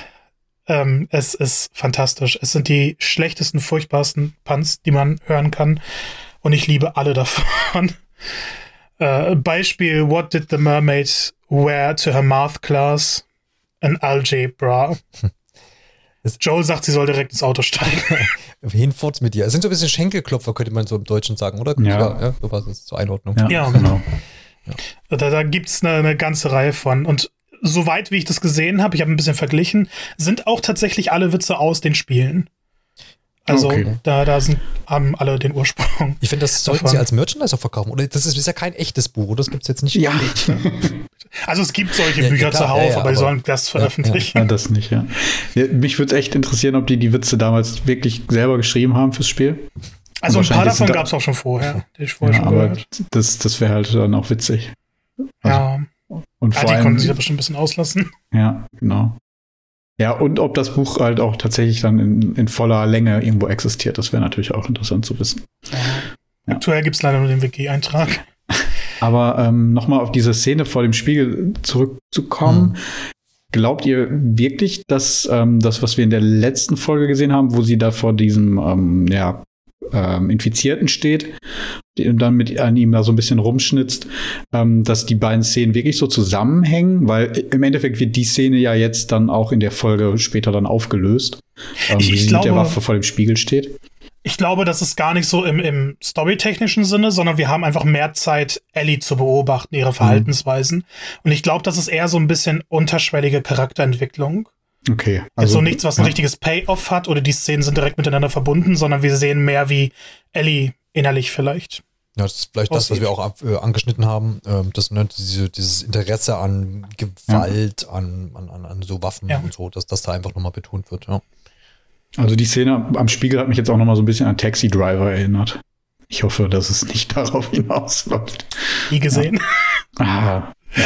[SPEAKER 3] Ähm, es ist fantastisch. Es sind die schlechtesten, furchtbarsten Punts, die man hören kann. Und ich liebe alle davon. äh, Beispiel What did the mermaid wear to her math class an algebra. Joel sagt, sie soll direkt ins Auto steigen.
[SPEAKER 1] Hinfort mit dir. Es sind so ein bisschen Schenkelklopfer, könnte man so im Deutschen sagen, oder?
[SPEAKER 2] Ja.
[SPEAKER 1] ja, ja so war es zur Einordnung.
[SPEAKER 2] Ja,
[SPEAKER 3] Ja,
[SPEAKER 2] genau.
[SPEAKER 3] Da, da gibt es eine, eine ganze Reihe von. Und soweit wie ich das gesehen habe, ich habe ein bisschen verglichen, sind auch tatsächlich alle Witze aus den Spielen. Also
[SPEAKER 2] Okay.
[SPEAKER 3] da, da sind, haben alle den Ursprung.
[SPEAKER 1] Ich finde, das sollten
[SPEAKER 3] Davon.
[SPEAKER 1] sie als Merchandise auch verkaufen. Oder das ist, ist ja kein echtes Buch, oder? Das gibt es jetzt nicht.
[SPEAKER 2] Ja.
[SPEAKER 3] Also es gibt solche
[SPEAKER 1] Ja,
[SPEAKER 3] Bücher zuhauf,
[SPEAKER 1] ja, ja,
[SPEAKER 3] aber die sollen das veröffentlichen.
[SPEAKER 2] Ja, das nicht, ja. ja mich würde es echt interessieren, ob die die Witze damals wirklich selber geschrieben haben fürs Spiel.
[SPEAKER 3] Also ein paar davon
[SPEAKER 2] da-
[SPEAKER 3] gab es auch schon vorher, die ich vorher
[SPEAKER 2] Ja,
[SPEAKER 3] schon
[SPEAKER 2] aber
[SPEAKER 3] gehört.
[SPEAKER 2] das, das wäre halt dann auch witzig.
[SPEAKER 3] Ja,
[SPEAKER 2] Und
[SPEAKER 3] ah,
[SPEAKER 2] vor
[SPEAKER 3] die
[SPEAKER 2] allem,
[SPEAKER 3] konnten sich da bestimmt ein bisschen auslassen.
[SPEAKER 2] ja, genau. Ja, und ob das Buch halt auch tatsächlich dann in, in voller Länge irgendwo existiert, das wäre natürlich auch interessant zu wissen. Ja.
[SPEAKER 3] Aktuell gibt es leider nur den Wiki-Eintrag.
[SPEAKER 2] Aber ähm, nochmal auf diese Szene vor dem Spiegel zurückzukommen.
[SPEAKER 1] Mhm.
[SPEAKER 2] Glaubt ihr wirklich, dass ähm, das, was wir in der letzten Folge gesehen haben, wo sie da vor diesem ähm, ja, ähm, Infizierten steht und dann mit an ihm da so ein bisschen rumschnitzt, ähm, dass die beiden Szenen wirklich so zusammenhängen? Weil im Endeffekt wird die Szene ja jetzt dann auch in der Folge später dann aufgelöst, ähm,
[SPEAKER 3] Ich-
[SPEAKER 2] wie
[SPEAKER 3] ich
[SPEAKER 2] sie mit der
[SPEAKER 3] glaube-
[SPEAKER 2] Waffe vor dem Spiegel steht.
[SPEAKER 3] Ich glaube, das ist gar nicht so im, im storytechnischen Sinne, sondern wir haben einfach mehr Zeit, Ellie zu beobachten, ihre Verhaltensweisen. Und ich glaube, das ist eher so ein bisschen unterschwellige Charakterentwicklung.
[SPEAKER 2] Okay.
[SPEAKER 3] Also so nichts, was ein
[SPEAKER 2] ja.
[SPEAKER 3] richtiges Payoff hat oder die Szenen sind direkt miteinander verbunden, sondern wir sehen mehr wie Ellie innerlich vielleicht.
[SPEAKER 1] Ja, das ist vielleicht das, was
[SPEAKER 3] Aussieht.
[SPEAKER 1] wir auch ab, äh, angeschnitten haben. Ähm, das ne, diese, dieses Interesse an Gewalt, an, an, an, an so Waffen
[SPEAKER 3] Ja.
[SPEAKER 1] und so, dass das da einfach nochmal betont wird. Ja.
[SPEAKER 2] Also die Szene am Spiegel hat mich jetzt auch noch mal so ein bisschen an Taxi Driver erinnert. Ich hoffe, dass es nicht darauf hinausläuft.
[SPEAKER 3] Nie gesehen.
[SPEAKER 2] Ah, ja.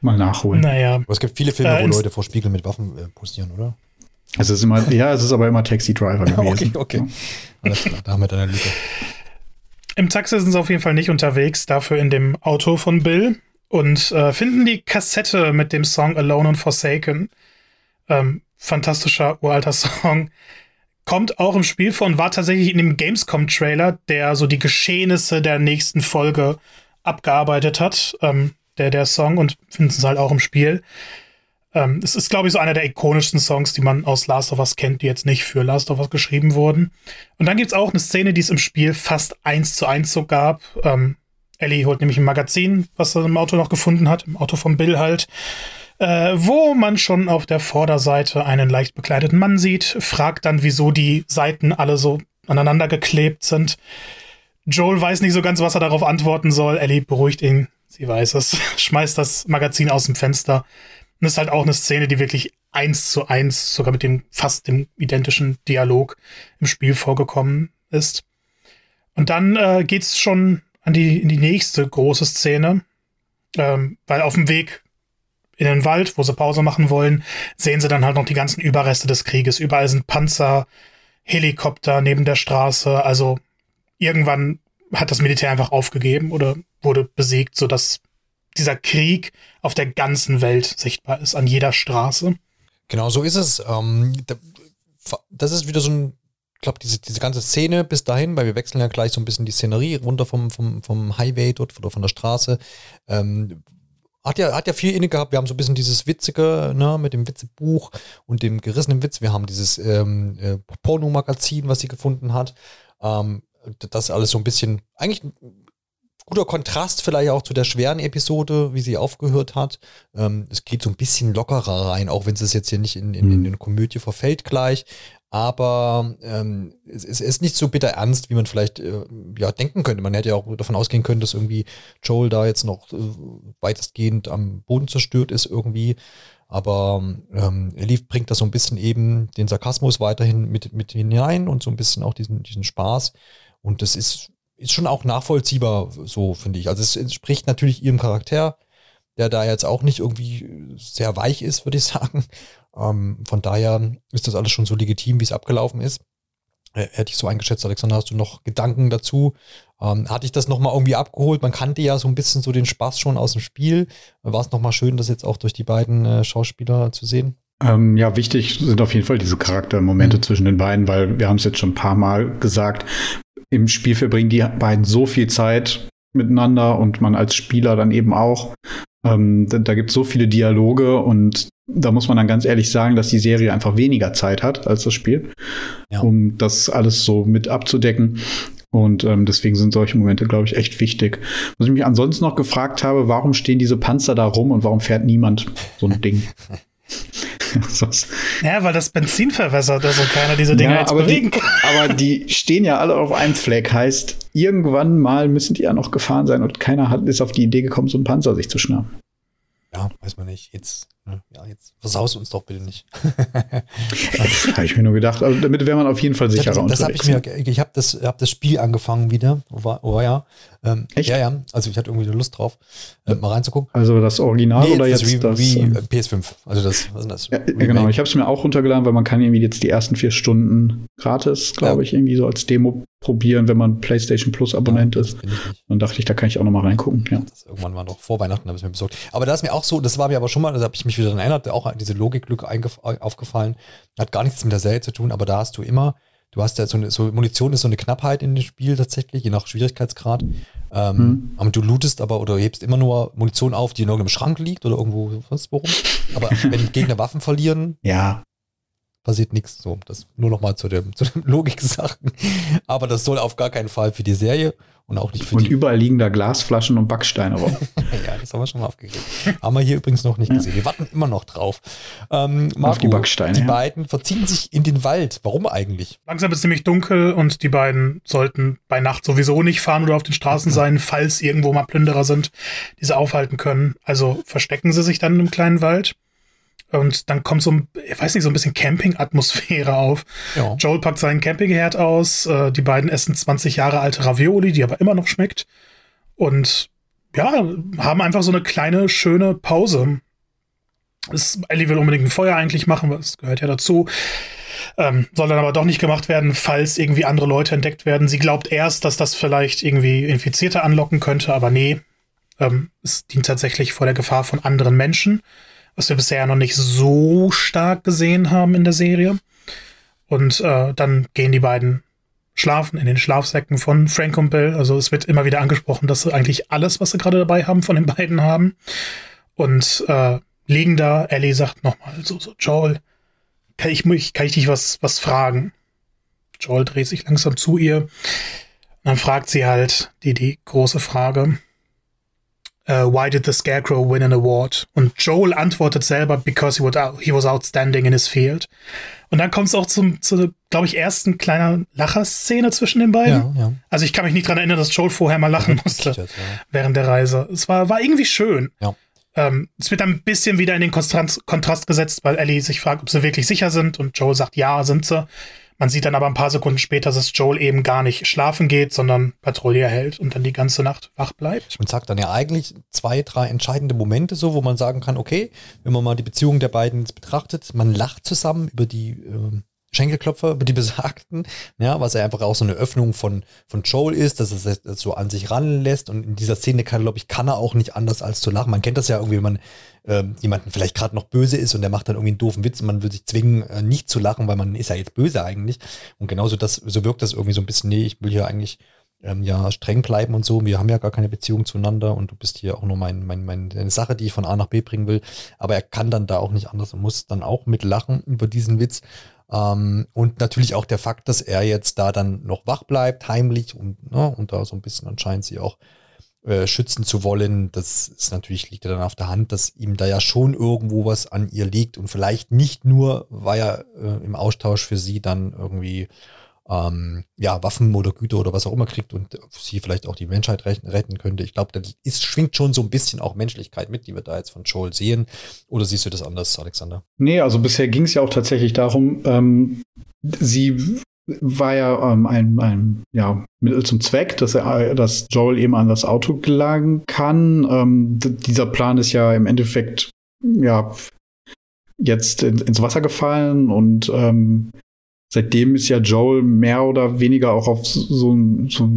[SPEAKER 2] Mal nachholen.
[SPEAKER 3] Naja.
[SPEAKER 1] Aber es gibt viele Filme,
[SPEAKER 3] Äh,
[SPEAKER 1] wo Leute vor Spiegel mit Waffen äh, posieren, oder?
[SPEAKER 2] Es ist immer, ja, es ist aber immer Taxi Driver gewesen.
[SPEAKER 1] okay, okay. Alles klar, da haben wir dann eine Lücke.
[SPEAKER 3] Im Taxi sind sie auf jeden Fall nicht unterwegs, dafür in dem Auto von Bill und äh, finden die Kassette mit dem Song Alone and Forsaken. Ähm, fantastischer uralter Song. Kommt auch im Spiel vor und war tatsächlich in dem Gamescom-Trailer, der so die Geschehnisse der nächsten Folge abgearbeitet hat, ähm, der, der Song, und finden es halt auch im Spiel. Ähm, es ist, glaube ich, so einer der ikonischsten Songs, die man aus Last of Us kennt, die jetzt nicht für Last of Us geschrieben wurden. Und dann gibt's auch eine Szene, die es im Spiel fast eins zu eins so gab. Ähm, Ellie holt nämlich ein Magazin, was er im Auto noch gefunden hat, im Auto von Bill halt, äh, wo man schon auf der Vorderseite einen leicht bekleideten Mann sieht, fragt dann, wieso die Seiten alle so aneinander geklebt sind. Joel weiß nicht so ganz, was er darauf antworten soll. Ellie beruhigt ihn, sie weiß es, schmeißt das Magazin aus dem Fenster. Und das ist halt auch eine Szene, die wirklich eins zu eins, sogar mit dem fast dem identischen Dialog im Spiel vorgekommen ist. Und dann äh, geht's schon an die, in die nächste große Szene, ähm, weil auf dem Weg in den Wald, wo sie Pause machen wollen, sehen sie dann halt noch die ganzen Überreste des Krieges. Überall sind Panzer, Helikopter neben der Straße. Also irgendwann hat das Militär einfach aufgegeben oder wurde besiegt, sodass dieser Krieg auf der ganzen Welt sichtbar ist, an jeder Straße.
[SPEAKER 1] Genau, so ist es. Ähm, da- das ist wieder so ein, ich glaube, diese, diese ganze Szene bis dahin, weil wir wechseln ja gleich so ein bisschen die Szenerie runter vom, vom, vom Highway dort oder von der Straße. Ähm, hat ja, hat ja viel inne gehabt. Wir haben so ein bisschen dieses Witzige, ne, mit dem Witzebuch und dem gerissenen Witz. Wir haben dieses ähm, äh, Pornomagazin, was sie gefunden hat. Ähm, das alles so ein bisschen, eigentlich guter Kontrast vielleicht auch zu der schweren Episode, wie sie aufgehört hat. Ähm, es geht so ein bisschen lockerer rein, auch wenn es jetzt hier nicht in, in, in eine Komödie verfällt gleich. Aber ähm, es, es ist nicht so bitter ernst, wie man vielleicht äh, ja, denken könnte. Man hätte ja auch davon ausgehen können, dass irgendwie Joel da jetzt noch äh, weitestgehend am Boden zerstört ist irgendwie. Aber ähm, Elif bringt da so ein bisschen eben den Sarkasmus weiterhin mit, mit hinein und so ein bisschen auch diesen, diesen Spaß. Und das ist, ist schon auch nachvollziehbar, so finde ich. Also es entspricht natürlich ihrem Charakter, der da jetzt auch nicht irgendwie sehr weich ist, würde ich sagen. Ähm, von daher ist das alles schon so legitim, wie es abgelaufen ist. Äh, hätte ich so eingeschätzt, Alexander, hast du noch Gedanken dazu? Ähm, hatte ich das nochmal irgendwie abgeholt? Man kannte ja so ein bisschen so den Spaß schon aus dem Spiel. War es nochmal schön, das jetzt auch durch die beiden äh, Schauspieler zu sehen?
[SPEAKER 2] Ähm, ja, wichtig sind auf jeden Fall diese Charaktermomente
[SPEAKER 1] Mhm.
[SPEAKER 2] zwischen den beiden, weil wir haben es jetzt schon ein paar Mal gesagt, im Spiel verbringen die beiden so viel Zeit miteinander und man als Spieler dann eben auch. Ähm, da da gibt es so viele Dialoge und da muss man dann ganz ehrlich sagen, dass die Serie einfach weniger Zeit hat als das Spiel,
[SPEAKER 1] Ja.
[SPEAKER 2] um das alles so mit abzudecken. Und ähm, deswegen sind solche Momente, glaube ich, echt wichtig. Was ich mich ansonsten noch gefragt habe, warum stehen diese Panzer da rum und warum fährt niemand so ein Ding?
[SPEAKER 3] Ja, weil das Benzin verwässert, also keiner diese Dinger
[SPEAKER 2] ja,
[SPEAKER 3] jetzt
[SPEAKER 2] aber,
[SPEAKER 3] bewegen
[SPEAKER 2] die,
[SPEAKER 3] kann.
[SPEAKER 2] aber die stehen ja alle auf einem Fleck. Heißt, irgendwann mal müssen die ja noch gefahren sein und keiner hat, ist auf die Idee gekommen, so einen Panzer sich zu schnappen.
[SPEAKER 1] Ja, weiß man nicht. Jetzt, ja, jetzt versaust uns doch bitte nicht.
[SPEAKER 2] Habe ich mir nur gedacht. Also damit wäre man auf jeden Fall sicherer
[SPEAKER 1] das ich
[SPEAKER 2] unterwegs.
[SPEAKER 1] mir, ich habe das, hab das Spiel angefangen wieder. War, oh ja. Ähm,
[SPEAKER 2] Echt?
[SPEAKER 1] Ja, ja. Also ich hatte irgendwie Lust drauf, äh, mal reinzugucken.
[SPEAKER 2] Also das Original oder
[SPEAKER 1] das
[SPEAKER 2] jetzt
[SPEAKER 1] wie,
[SPEAKER 2] das?
[SPEAKER 1] wie
[SPEAKER 2] ähm,
[SPEAKER 1] äh, PS5. Also das, was ist das?
[SPEAKER 2] ja, ja, genau, ich habe es mir auch runtergeladen, weil man kann irgendwie jetzt die ersten vier Stunden gratis, glaube
[SPEAKER 1] Ja.
[SPEAKER 2] ich, irgendwie so als Demo probieren, wenn man PlayStation Plus Abonnent
[SPEAKER 1] Ja,
[SPEAKER 2] ist.
[SPEAKER 1] ich.
[SPEAKER 2] Dann dachte ich, da kann ich auch noch mal reingucken. Ja.
[SPEAKER 1] Das irgendwann war noch vor Weihnachten, habe ich mir besorgt. Aber da ist mir auch so, das war mir aber schon mal, da habe ich mich wieder daran erinnert, auch an diese Logiklücke aufgefallen. Hat gar nichts mit der Serie zu tun, aber da hast du immer, du hast ja so eine, so Munition ist so eine Knappheit in dem Spiel tatsächlich, je nach Schwierigkeitsgrad. Ähm,
[SPEAKER 2] Mhm.
[SPEAKER 1] aber du lootest aber oder hebst immer nur Munition auf, die in irgendeinem Schrank liegt oder irgendwo sonst wo rum. Aber wenn Gegner Waffen verlieren,
[SPEAKER 2] ja,
[SPEAKER 1] passiert nichts. So, das nur noch mal zu dem, zu den Logik-Sachen. Aber das soll auf gar keinen Fall für die Serie und auch nicht für
[SPEAKER 2] und
[SPEAKER 1] die.
[SPEAKER 2] überall liegen da Glasflaschen und Backsteine rum.
[SPEAKER 1] Ja, das haben wir schon mal aufgekriegt. haben wir hier übrigens noch nicht gesehen. Wir warten immer noch drauf. Ähm, Marco,
[SPEAKER 2] die Backsteine,
[SPEAKER 1] Die
[SPEAKER 2] ja.
[SPEAKER 1] beiden verziehen sich in den Wald. Warum eigentlich?
[SPEAKER 3] Langsam ist es ziemlich dunkel und die beiden sollten bei Nacht sowieso nicht fahren oder auf den Straßen sein, falls irgendwo mal Plünderer sind, die sie aufhalten können. Also verstecken sie sich dann im kleinen Wald. Und dann kommt so ein, ich weiß nicht, so ein bisschen Camping-Atmosphäre auf.
[SPEAKER 1] Ja.
[SPEAKER 3] Joel packt seinen Campingherd aus. Äh, die beiden essen 20 Jahre alte Ravioli, die aber immer noch schmeckt. Und ja, haben einfach so eine kleine, schöne Pause. Es, Ellie will unbedingt ein Feuer eigentlich machen, was gehört ja dazu. Ähm, soll dann aber doch nicht gemacht werden, falls irgendwie andere Leute entdeckt werden. Sie glaubt erst, dass das vielleicht irgendwie Infizierte anlocken könnte, aber nee. Ähm, es dient tatsächlich vor der Gefahr von anderen Menschen, was wir bisher noch nicht so stark gesehen haben in der Serie. Und äh, dann gehen die beiden schlafen in den Schlafsäcken von Frank und Bill. Also es wird immer wieder angesprochen, dass sie eigentlich alles, was sie gerade dabei haben, von den beiden haben. Und äh, liegen da. Ellie sagt nochmal so, so, Joel, kann ich, kann ich dich was, was fragen? Joel dreht sich langsam zu ihr. Und dann fragt sie halt die, die große Frage. Äh, why did the Scarecrow win an award? Und Joel antwortet selber, because he was, out- he was outstanding in his field. Und dann kommt es auch zum, zu, glaube ich, ersten kleiner Lacherszene zwischen den beiden.
[SPEAKER 1] Ja, ja.
[SPEAKER 3] Also ich kann mich nicht dran erinnern, dass Joel vorher mal lachen musste
[SPEAKER 1] Kichert, ja.
[SPEAKER 3] während der Reise. Es war, war irgendwie schön.
[SPEAKER 1] Ja.
[SPEAKER 3] Ähm, es wird dann ein bisschen wieder in den Kontrast, Kontrast gesetzt, weil Ellie sich fragt, ob sie wirklich sicher sind und Joel sagt, ja, sind sie. Man sieht dann aber ein paar Sekunden später, dass Joel eben gar nicht schlafen geht, sondern Patrouille hält und dann die ganze Nacht wach bleibt.
[SPEAKER 1] Und sagt dann ja eigentlich zwei, drei entscheidende Momente so, wo man sagen kann, okay, wenn man mal die Beziehung der beiden betrachtet, man lacht zusammen über die ähm, Schenkelklopfer, über die Besagten, ja, was ja einfach auch so eine Öffnung von, von Joel ist, dass er das so an sich ranlässt und in dieser Szene kann, glaube ich, kann er auch nicht anders als zu lachen. Man kennt das ja irgendwie, wenn man ähm, jemanden vielleicht gerade noch böse ist und der macht dann irgendwie einen doofen Witz und man will sich zwingen, äh, nicht zu lachen, weil man ist ja jetzt böse eigentlich. Und genauso das, so wirkt das irgendwie so ein bisschen, nee, ich will hier eigentlich ähm, ja streng bleiben und so. Wir haben ja gar keine Beziehung zueinander und du bist hier auch nur mein, mein, meine Sache, die ich von A nach B bringen will. Aber er kann dann da auch nicht anders und muss dann auch mit lachen über diesen Witz. Ähm, und natürlich auch der Fakt, dass er jetzt da dann noch wach bleibt, heimlich und, ne, und da so ein bisschen anscheinend sie auch äh, schützen zu wollen, das ist natürlich, liegt ja dann auf der Hand, dass ihm da ja schon irgendwo was an ihr liegt und vielleicht nicht nur, weil er äh, im Austausch für sie dann irgendwie ähm, ja, Waffen oder Güter oder was auch immer kriegt und sie vielleicht auch die Menschheit retten, könnte. Ich glaube, da ist, schwingt schon so ein bisschen auch Menschlichkeit mit, die wir da jetzt von Joel sehen. Oder siehst du das anders, Alexander?
[SPEAKER 2] Nee, also bisher ging es ja auch tatsächlich darum, ähm, sie war ja ähm, ein, ein ja, Mittel zum Zweck, dass, er, dass Joel eben an das Auto gelangen kann. Ähm, dieser Plan ist ja im Endeffekt ja jetzt in, ins Wasser gefallen und ähm, seitdem ist ja Joel mehr oder weniger auch auf so, ein- so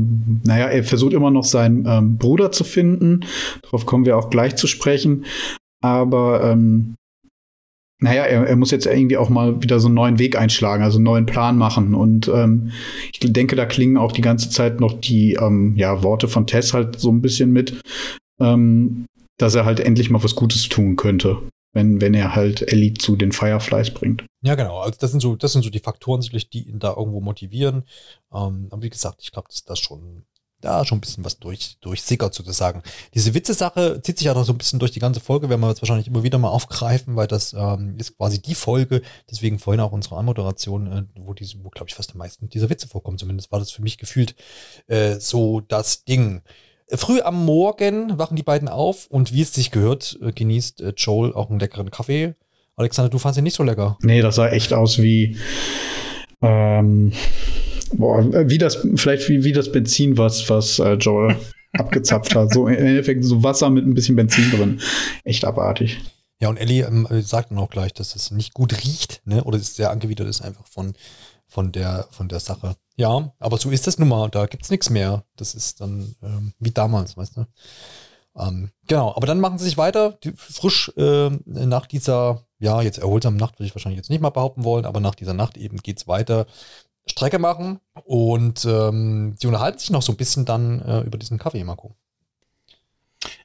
[SPEAKER 2] naja, er versucht immer noch seinen ähm, Bruder zu finden. Darauf kommen wir auch gleich zu sprechen. Aber ähm, naja, er, er muss jetzt irgendwie auch mal wieder so einen neuen Weg einschlagen, also einen neuen Plan machen. Und ähm, ich denke, da klingen auch die ganze Zeit noch die ähm, ja, Worte von Tess halt so ein bisschen mit. Ähm, dass er halt endlich mal was Gutes tun könnte, wenn, wenn er halt Ellie zu den Fireflies bringt.
[SPEAKER 1] Ja, genau. Also das sind so, das sind so die Faktoren die ihn da irgendwo motivieren. Ähm, aber wie gesagt, ich glaube, dass das schon da schon ein bisschen was durch, durchsickert sozusagen. Diese Witze-Sache zieht sich ja noch so ein bisschen durch die ganze Folge, werden wir jetzt wahrscheinlich immer wieder mal aufgreifen, weil das ähm, ist quasi die Folge, deswegen vorhin auch unsere Anmoderation, äh, wo wo glaube ich fast am meisten dieser Witze vorkommen, zumindest war das für mich gefühlt äh, so das Ding. Früh am Morgen wachen die beiden auf und wie es sich gehört, äh, genießt äh, Joel auch einen leckeren Kaffee. Alexander, du fandest ihn nicht so lecker.
[SPEAKER 2] Nee, das sah echt aus wie ähm, boah, wie das, vielleicht wie, wie das Benzin, was, was äh, Joel abgezapft hat. So im Endeffekt so Wasser mit ein bisschen Benzin drin. Echt abartig.
[SPEAKER 1] Ja, und Ellie ähm, sagt dann auch gleich, dass es nicht gut riecht, ne? Oder es sehr angewidert ist einfach von, von, der, von der Sache. Ja, aber so ist das nun mal. Da gibt es nichts mehr. Das ist dann ähm, wie damals, weißt du? Ähm, genau, aber dann machen sie sich weiter, die, frisch äh, nach dieser, ja, jetzt erholsamen Nacht würde ich wahrscheinlich jetzt nicht mal behaupten wollen, aber nach dieser Nacht eben geht es weiter Strecke machen und ähm, die unterhalten sich noch so ein bisschen dann äh, über diesen Kaffee, Marco.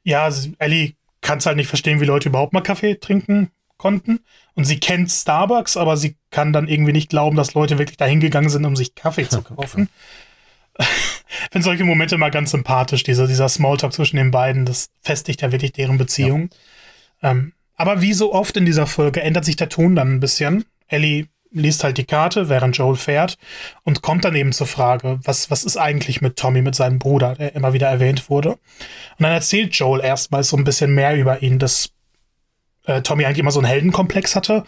[SPEAKER 3] Ja, also Ellie kann es halt nicht verstehen, wie Leute überhaupt mal Kaffee trinken konnten. Und sie kennt Starbucks, aber sie kann dann irgendwie nicht glauben, dass Leute wirklich dahin gegangen sind, um sich Kaffee zu kaufen. Ich finde solche Momente mal ganz sympathisch, dieser, dieser Smalltalk zwischen den beiden. Das festigt ja wirklich deren Beziehung. Ja. Ähm, aber wie so oft in dieser Folge ändert sich der Ton dann ein bisschen. Ellie liest halt die Karte, während Joel fährt und kommt dann eben zur Frage, was, was ist eigentlich mit Tommy, mit seinem Bruder, der immer wieder erwähnt wurde. Und dann erzählt Joel erstmal so ein bisschen mehr über ihn, dass äh, Tommy eigentlich immer so einen Heldenkomplex hatte,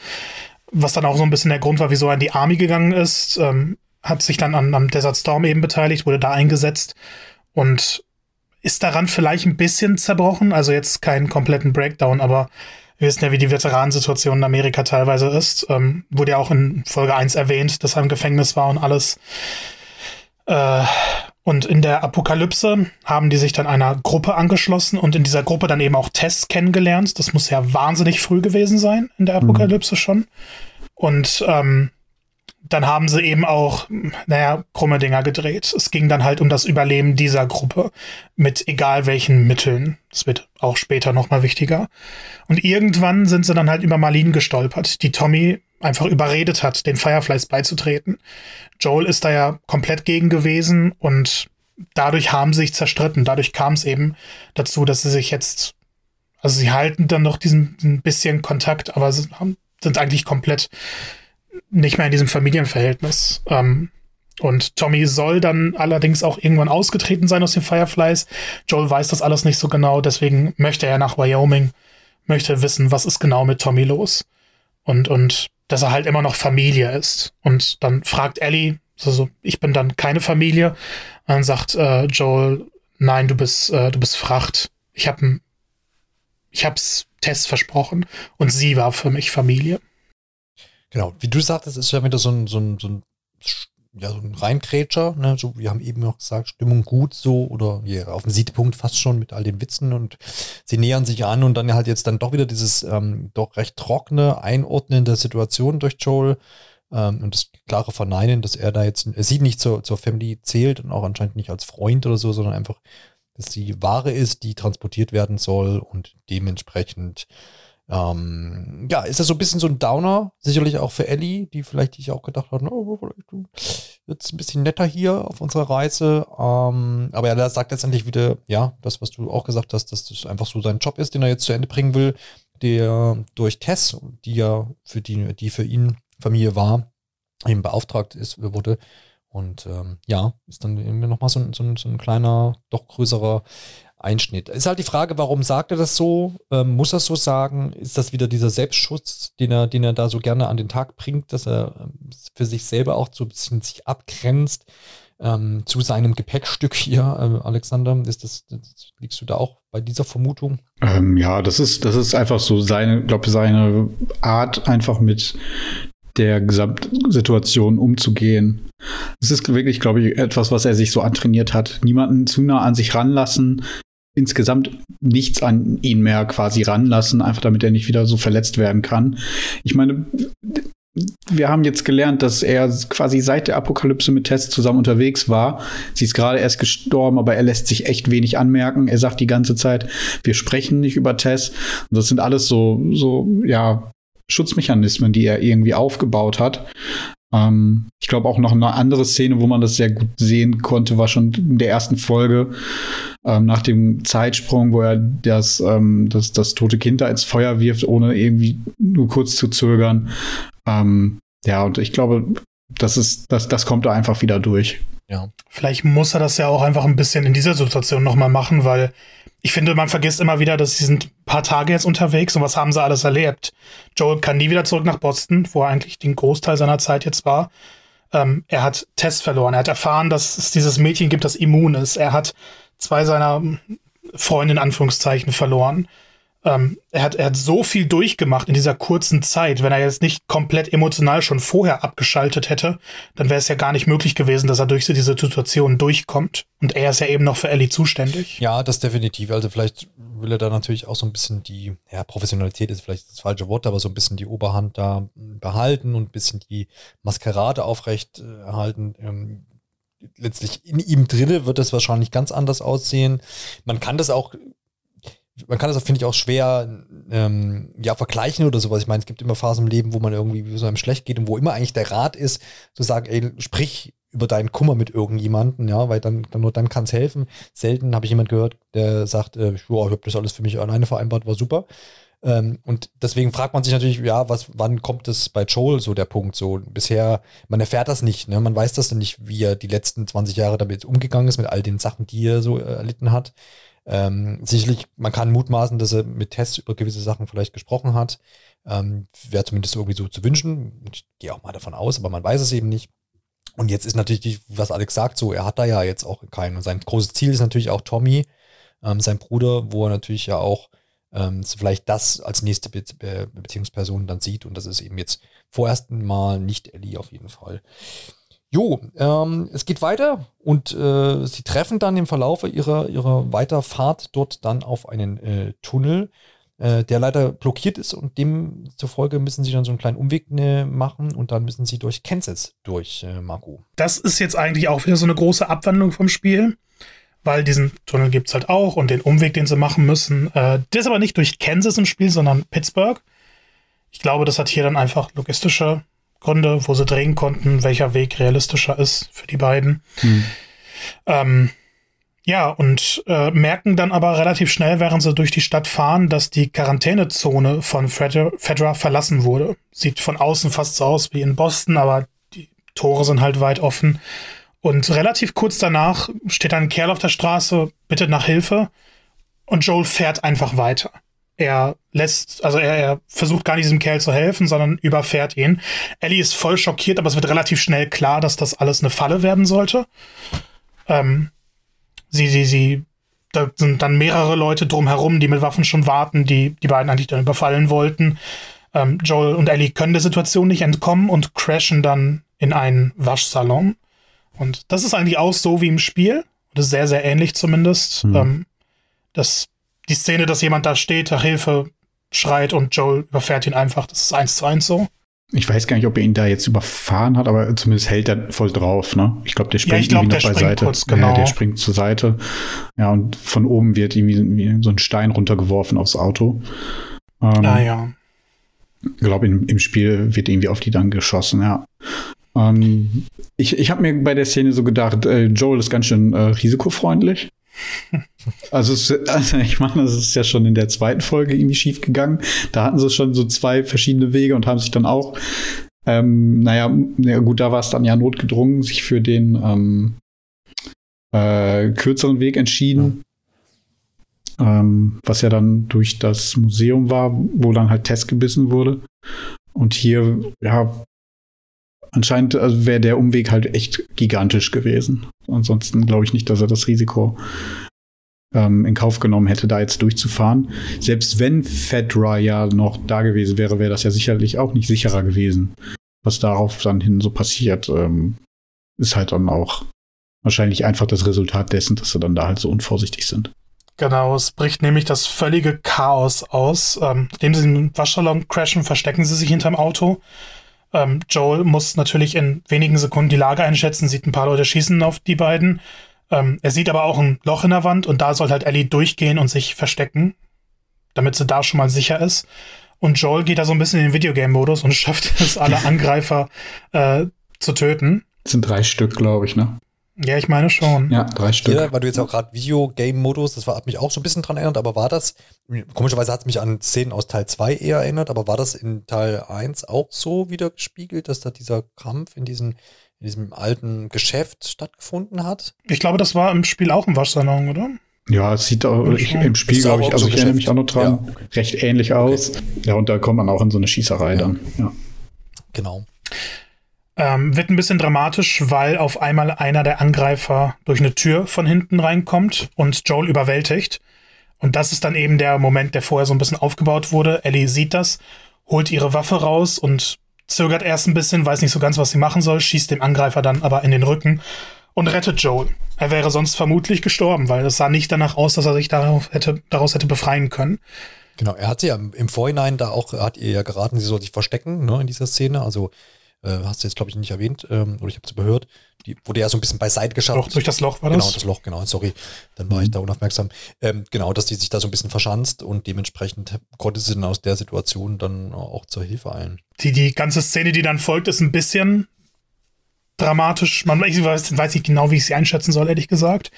[SPEAKER 3] was dann auch so ein bisschen der Grund war, wieso er in die Army gegangen ist, ähm, hat sich dann an, am Desert Storm eben beteiligt, wurde da eingesetzt und ist daran vielleicht ein bisschen zerbrochen, also jetzt keinen kompletten Breakdown, aber wir wissen ja, wie die Veteranensituation in Amerika teilweise ist. Ähm, wurde ja auch in Folge 1 erwähnt, dass er im Gefängnis war und alles. Äh, und in der Apokalypse haben die sich dann einer Gruppe angeschlossen und in dieser Gruppe dann eben auch Tess kennengelernt. Das muss ja wahnsinnig früh gewesen sein in der mhm. Apokalypse mhm. schon. Und ähm, dann haben sie eben auch, naja, krumme Dinger gedreht. Es ging dann halt um das Überleben dieser Gruppe mit egal welchen Mitteln. Das wird auch später nochmal wichtiger. Und irgendwann sind sie dann halt über Marlene gestolpert, die Tommy einfach überredet hat, den Fireflies beizutreten. Joel ist da ja komplett gegen gewesen und dadurch haben sie sich zerstritten. Dadurch kam es eben dazu, dass sie sich jetzt, also sie halten dann noch diesen, diesen bisschen Kontakt, aber sind eigentlich komplett nicht mehr in diesem Familienverhältnis. Ähm, und Tommy soll dann allerdings auch irgendwann ausgetreten sein aus den Fireflies. Joel weiß das alles nicht so genau, deswegen möchte er nach Wyoming, möchte wissen, was ist genau mit Tommy los. Und, und dass er halt immer noch Familie ist. Und dann fragt Ellie, also ich bin dann keine Familie. Und dann sagt äh, Joel, nein, du bist, äh, du bist Fracht. Ich hab, ich hab's Tess versprochen und sie war für mich Familie.
[SPEAKER 1] Genau, wie du sagtest, ist ja wieder so ein, so ein, so ein, ja, so ein Reinkrätscher, ne? so, wir haben eben noch gesagt, Stimmung gut so oder ja, auf dem Siedepunkt fast schon mit all den Witzen und sie nähern sich an und dann halt jetzt dann doch wieder dieses ähm, doch recht trockene Einordnen der Situation durch Joel ähm, und das klare Verneinen, dass er da jetzt, er sieht nicht zur, zur Family zählt und auch anscheinend nicht als Freund oder so, sondern einfach, dass die Ware ist, die transportiert werden soll und dementsprechend ähm, ja, ist das so ein bisschen so ein Downer, sicherlich auch für Ellie, die vielleicht sich auch gedacht hat, oh, vielleicht jetzt ein bisschen netter hier auf unserer Reise. Ähm, aber er sagt letztendlich wieder, ja, das, was du auch gesagt hast, dass das einfach so sein Job ist, den er jetzt zu Ende bringen will, der durch Tess, die ja für die, die für ihn Familie war, eben beauftragt ist, wurde. Und ähm, ja, ist dann eben nochmal so, so, so ein kleiner, doch größerer Einschnitt. Ist halt die Frage, warum sagt er das so? Ähm, muss er so sagen? Ist das wieder dieser Selbstschutz, den er, den er da so gerne an den Tag bringt, dass er ähm, für sich selber auch so ein bisschen sich abgrenzt ähm, zu seinem Gepäckstück hier, äh, Alexander? Ist das, das, liegst du da auch bei dieser Vermutung?
[SPEAKER 2] Ähm, ja, das ist, das ist einfach so seine, glaube seine Art, einfach mit der Gesamtsituation umzugehen. Es ist wirklich, glaube ich, etwas, was er sich so antrainiert hat. Niemanden zu nah an sich ranlassen, insgesamt nichts an ihn mehr quasi ranlassen, einfach damit er nicht wieder so verletzt werden kann. Ich meine, wir haben jetzt gelernt, dass er quasi seit der Apokalypse mit Tess zusammen unterwegs war. Sie ist gerade erst gestorben, aber er lässt sich echt wenig anmerken. Er sagt die ganze Zeit, wir sprechen nicht über Tess. Und das sind alles so, so, ja, Schutzmechanismen, die er irgendwie aufgebaut hat. Ähm, ich glaube auch noch eine andere Szene, wo man das sehr gut sehen konnte, war schon in der ersten Folge ähm, nach dem Zeitsprung, wo er das, ähm, das, das tote Kind da ins Feuer wirft, ohne irgendwie nur kurz zu zögern. Ähm, ja, und ich glaube, das ist, das, das kommt da einfach wieder durch.
[SPEAKER 3] Ja. Vielleicht muss er das ja auch einfach ein bisschen in dieser Situation nochmal machen, weil ich finde, man vergisst immer wieder, dass sie sind ein paar Tage jetzt unterwegs und was haben sie alles erlebt. Joel kann nie wieder zurück nach Boston, wo er eigentlich den Großteil seiner Zeit jetzt war. Ähm, er hat Tests verloren. Er hat erfahren, dass es dieses Mädchen gibt, das immun ist. Er hat zwei seiner Freunde in Anführungszeichen verloren ähm, er, hat, er hat so viel durchgemacht in dieser kurzen Zeit. Wenn er jetzt nicht komplett emotional schon vorher abgeschaltet hätte, dann wäre es ja gar nicht möglich gewesen, dass er durch diese Situation durchkommt. Und er ist ja eben noch für Ellie zuständig.
[SPEAKER 1] Ja, das definitiv. Also vielleicht will er da natürlich auch so ein bisschen die, ja, Professionalität ist vielleicht das falsche Wort, aber so ein bisschen die Oberhand da behalten und ein bisschen die Maskerade aufrecht äh, erhalten. Ähm, letztlich in ihm drinne wird das wahrscheinlich ganz anders aussehen. Man kann das auch man kann das, finde ich, auch schwer ähm, ja, vergleichen oder sowas. Ich meine, es gibt immer Phasen im Leben, wo man irgendwie wie so einem schlecht geht und wo immer eigentlich der Rat ist, zu sagen, ey, sprich über deinen Kummer mit irgendjemanden, ja, weil dann, dann nur dann kann es helfen. Selten habe ich jemand gehört, der sagt, äh, ich habe das alles für mich alleine vereinbart, war super. Ähm, und deswegen fragt man sich natürlich, ja, was, wann kommt es bei Joel so der Punkt? So bisher, man erfährt das nicht, ne? Man weiß das nicht, wie er die letzten 20 Jahre damit umgegangen ist, mit all den Sachen, die er so erlitten hat. Ähm, sicherlich, man kann mutmaßen, dass er mit Tests über gewisse Sachen vielleicht gesprochen hat. Ähm, Wäre zumindest irgendwie so zu wünschen. Ich gehe auch mal davon aus, aber man weiß es eben nicht. Und jetzt ist natürlich, was Alex sagt, so, er hat da ja jetzt auch keinen. Und sein großes Ziel ist natürlich auch Tommy, ähm, sein Bruder, wo er natürlich ja auch ähm, vielleicht das als nächste Be Be Beziehungsperson dann sieht. Und das ist eben jetzt vorerst mal nicht Ellie auf jeden Fall. Jo, ähm, es geht weiter und äh, sie treffen dann im Verlauf ihrer, ihrer Weiterfahrt dort dann auf einen äh, Tunnel, äh, der leider blockiert ist und demzufolge müssen sie dann so einen kleinen Umweg ne, machen und dann müssen sie durch Kansas durch, äh, Marco.
[SPEAKER 3] Das ist jetzt eigentlich auch wieder so eine große Abwandlung vom Spiel, weil diesen Tunnel gibt es halt auch und den Umweg, den sie machen müssen. Äh, der ist aber nicht durch Kansas im Spiel, sondern Pittsburgh. Ich glaube, das hat hier dann einfach logistische Gründe, wo sie drehen konnten, welcher Weg realistischer ist für die beiden. Hm. Ähm, ja, und äh, merken dann aber relativ schnell, während sie durch die Stadt fahren, dass die Quarantänezone von Fedra verlassen wurde. Sieht von außen fast so aus wie in Boston, aber die Tore sind halt weit offen. Und relativ kurz danach steht ein Kerl auf der Straße, bittet nach Hilfe und Joel fährt einfach weiter. Er lässt, also er, er, versucht gar nicht diesem Kerl zu helfen, sondern überfährt ihn. Ellie ist voll schockiert, aber es wird relativ schnell klar, dass das alles eine Falle werden sollte. Ähm, sie, sie, sie, da sind dann mehrere Leute drumherum, die mit Waffen schon warten, die die beiden eigentlich dann überfallen wollten. Ähm, Joel und Ellie können der Situation nicht entkommen und crashen dann in einen Waschsalon. Und das ist eigentlich auch so wie im Spiel. Das ist sehr, sehr ähnlich zumindest. Mhm. Ähm, das die Szene, dass jemand da steht, nach Hilfe schreit und Joel überfährt ihn einfach. Das ist eins zu eins so.
[SPEAKER 2] Ich weiß gar nicht, ob er ihn da jetzt überfahren hat, aber zumindest hält er voll drauf, ne? Ich glaube, der springt ja,
[SPEAKER 3] ich glaub,
[SPEAKER 2] irgendwie noch beiseite.
[SPEAKER 3] Kurz, genau.
[SPEAKER 2] Ja, der springt zur Seite. Ja, und von oben wird irgendwie so ein Stein runtergeworfen aufs Auto.
[SPEAKER 3] Ähm, ah, ja.
[SPEAKER 2] Ich glaube, im Spiel wird irgendwie auf die dann geschossen, ja. Ähm, ich ich habe mir bei der Szene so gedacht, äh, Joel ist ganz schön äh, risikofreundlich. Also, es, also, ich meine, das ist ja schon in der zweiten Folge irgendwie schief gegangen. Da hatten sie schon so zwei verschiedene Wege und haben sich dann auch, ähm, naja, ja gut, da war es dann ja notgedrungen, sich für den ähm, äh, kürzeren Weg entschieden. Ja. Ähm, was ja dann durch das Museum war, wo dann halt Test gebissen wurde. Und hier, ja, anscheinend also wäre der Umweg halt echt gigantisch gewesen. Ansonsten glaube ich nicht, dass er das Risiko ähm, in Kauf genommen hätte, da jetzt durchzufahren. Selbst wenn Fedra ja noch da gewesen wäre, wäre das ja sicherlich auch nicht sicherer gewesen. Was darauf dann hin so passiert, ähm, ist halt dann auch wahrscheinlich einfach das Resultat dessen, dass sie dann da halt so unvorsichtig sind.
[SPEAKER 3] Genau, es bricht nämlich das völlige Chaos aus. Ähm, indem sie den Waschsalon crashen, verstecken sie sich hinterm Auto Ähm, Joel muss natürlich in wenigen Sekunden die Lage einschätzen, sieht ein paar Leute schießen auf die beiden. Ähm, er sieht aber auch ein Loch in der Wand und da soll halt Ellie durchgehen und sich verstecken, damit sie da schon mal sicher ist. Und Joel geht da so ein bisschen in den Videogame-Modus und schafft es, alle Angreifer äh, zu töten.
[SPEAKER 2] Das sind drei Stück, glaube ich, ne?
[SPEAKER 3] Ja, ich meine schon.
[SPEAKER 2] Ja, drei Stück. Ja,
[SPEAKER 1] weil du jetzt auch gerade Videogame-Modus, das war, hat mich auch so ein bisschen dran erinnert, aber war das, komischerweise hat es mich an Szenen aus Teil 2 eher erinnert, aber war das in Teil 1 auch so wieder gespiegelt, dass da dieser Kampf in, diesen, in diesem alten Geschäft stattgefunden hat?
[SPEAKER 3] Ich glaube, das war im Spiel auch im Waschsalon, oder?
[SPEAKER 2] Ja, es sieht auch ich, im Spiel, glaube ich, also ich erinnere mich auch noch dran, ja, okay. recht ähnlich aus. Okay. Ja, und da kommt man auch in so eine Schießerei ja. dann. Ja.
[SPEAKER 1] Genau.
[SPEAKER 3] Ähm, wird ein bisschen dramatisch, weil auf einmal einer der Angreifer durch eine Tür von hinten reinkommt und Joel überwältigt. Und das ist dann eben der Moment, der vorher so ein bisschen aufgebaut wurde. Ellie sieht das, holt ihre Waffe raus und zögert erst ein bisschen, weiß nicht so ganz, was sie machen soll, schießt dem Angreifer dann aber in den Rücken und rettet Joel. Er wäre sonst vermutlich gestorben, weil es sah nicht danach aus, dass er sich darauf hätte, daraus hätte befreien können.
[SPEAKER 1] Genau, er hat sie ja im Vorhinein da auch, hat ihr ja geraten, sie soll sich verstecken, ne, in dieser Szene. Also hast du jetzt, glaube ich, nicht erwähnt, ähm, oder ich habe es überhört, die wurde ja so ein bisschen beiseite geschafft.
[SPEAKER 3] Doch, durch das Loch war
[SPEAKER 1] das?
[SPEAKER 3] Genau,
[SPEAKER 1] das Loch, genau, sorry, dann war mhm. ich da unaufmerksam. Ähm, genau, dass die sich da so ein bisschen verschanzt und dementsprechend konnte sie dann aus der Situation dann auch zur Hilfe eilen.
[SPEAKER 3] Die, die ganze Szene, die dann folgt, ist ein bisschen dramatisch. Man ich weiß, weiß nicht genau, wie ich sie einschätzen soll, ehrlich gesagt.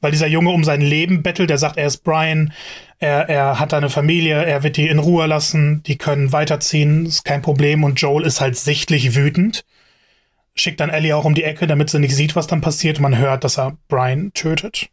[SPEAKER 3] Weil dieser Junge um sein Leben bettelt, der sagt, er ist Brian, er, er hat eine Familie, er wird die in Ruhe lassen, die können weiterziehen, ist kein Problem. Und Joel ist halt sichtlich wütend. Schickt dann Ellie auch um die Ecke, damit sie nicht sieht, was dann passiert. Man hört, dass er Brian tötet.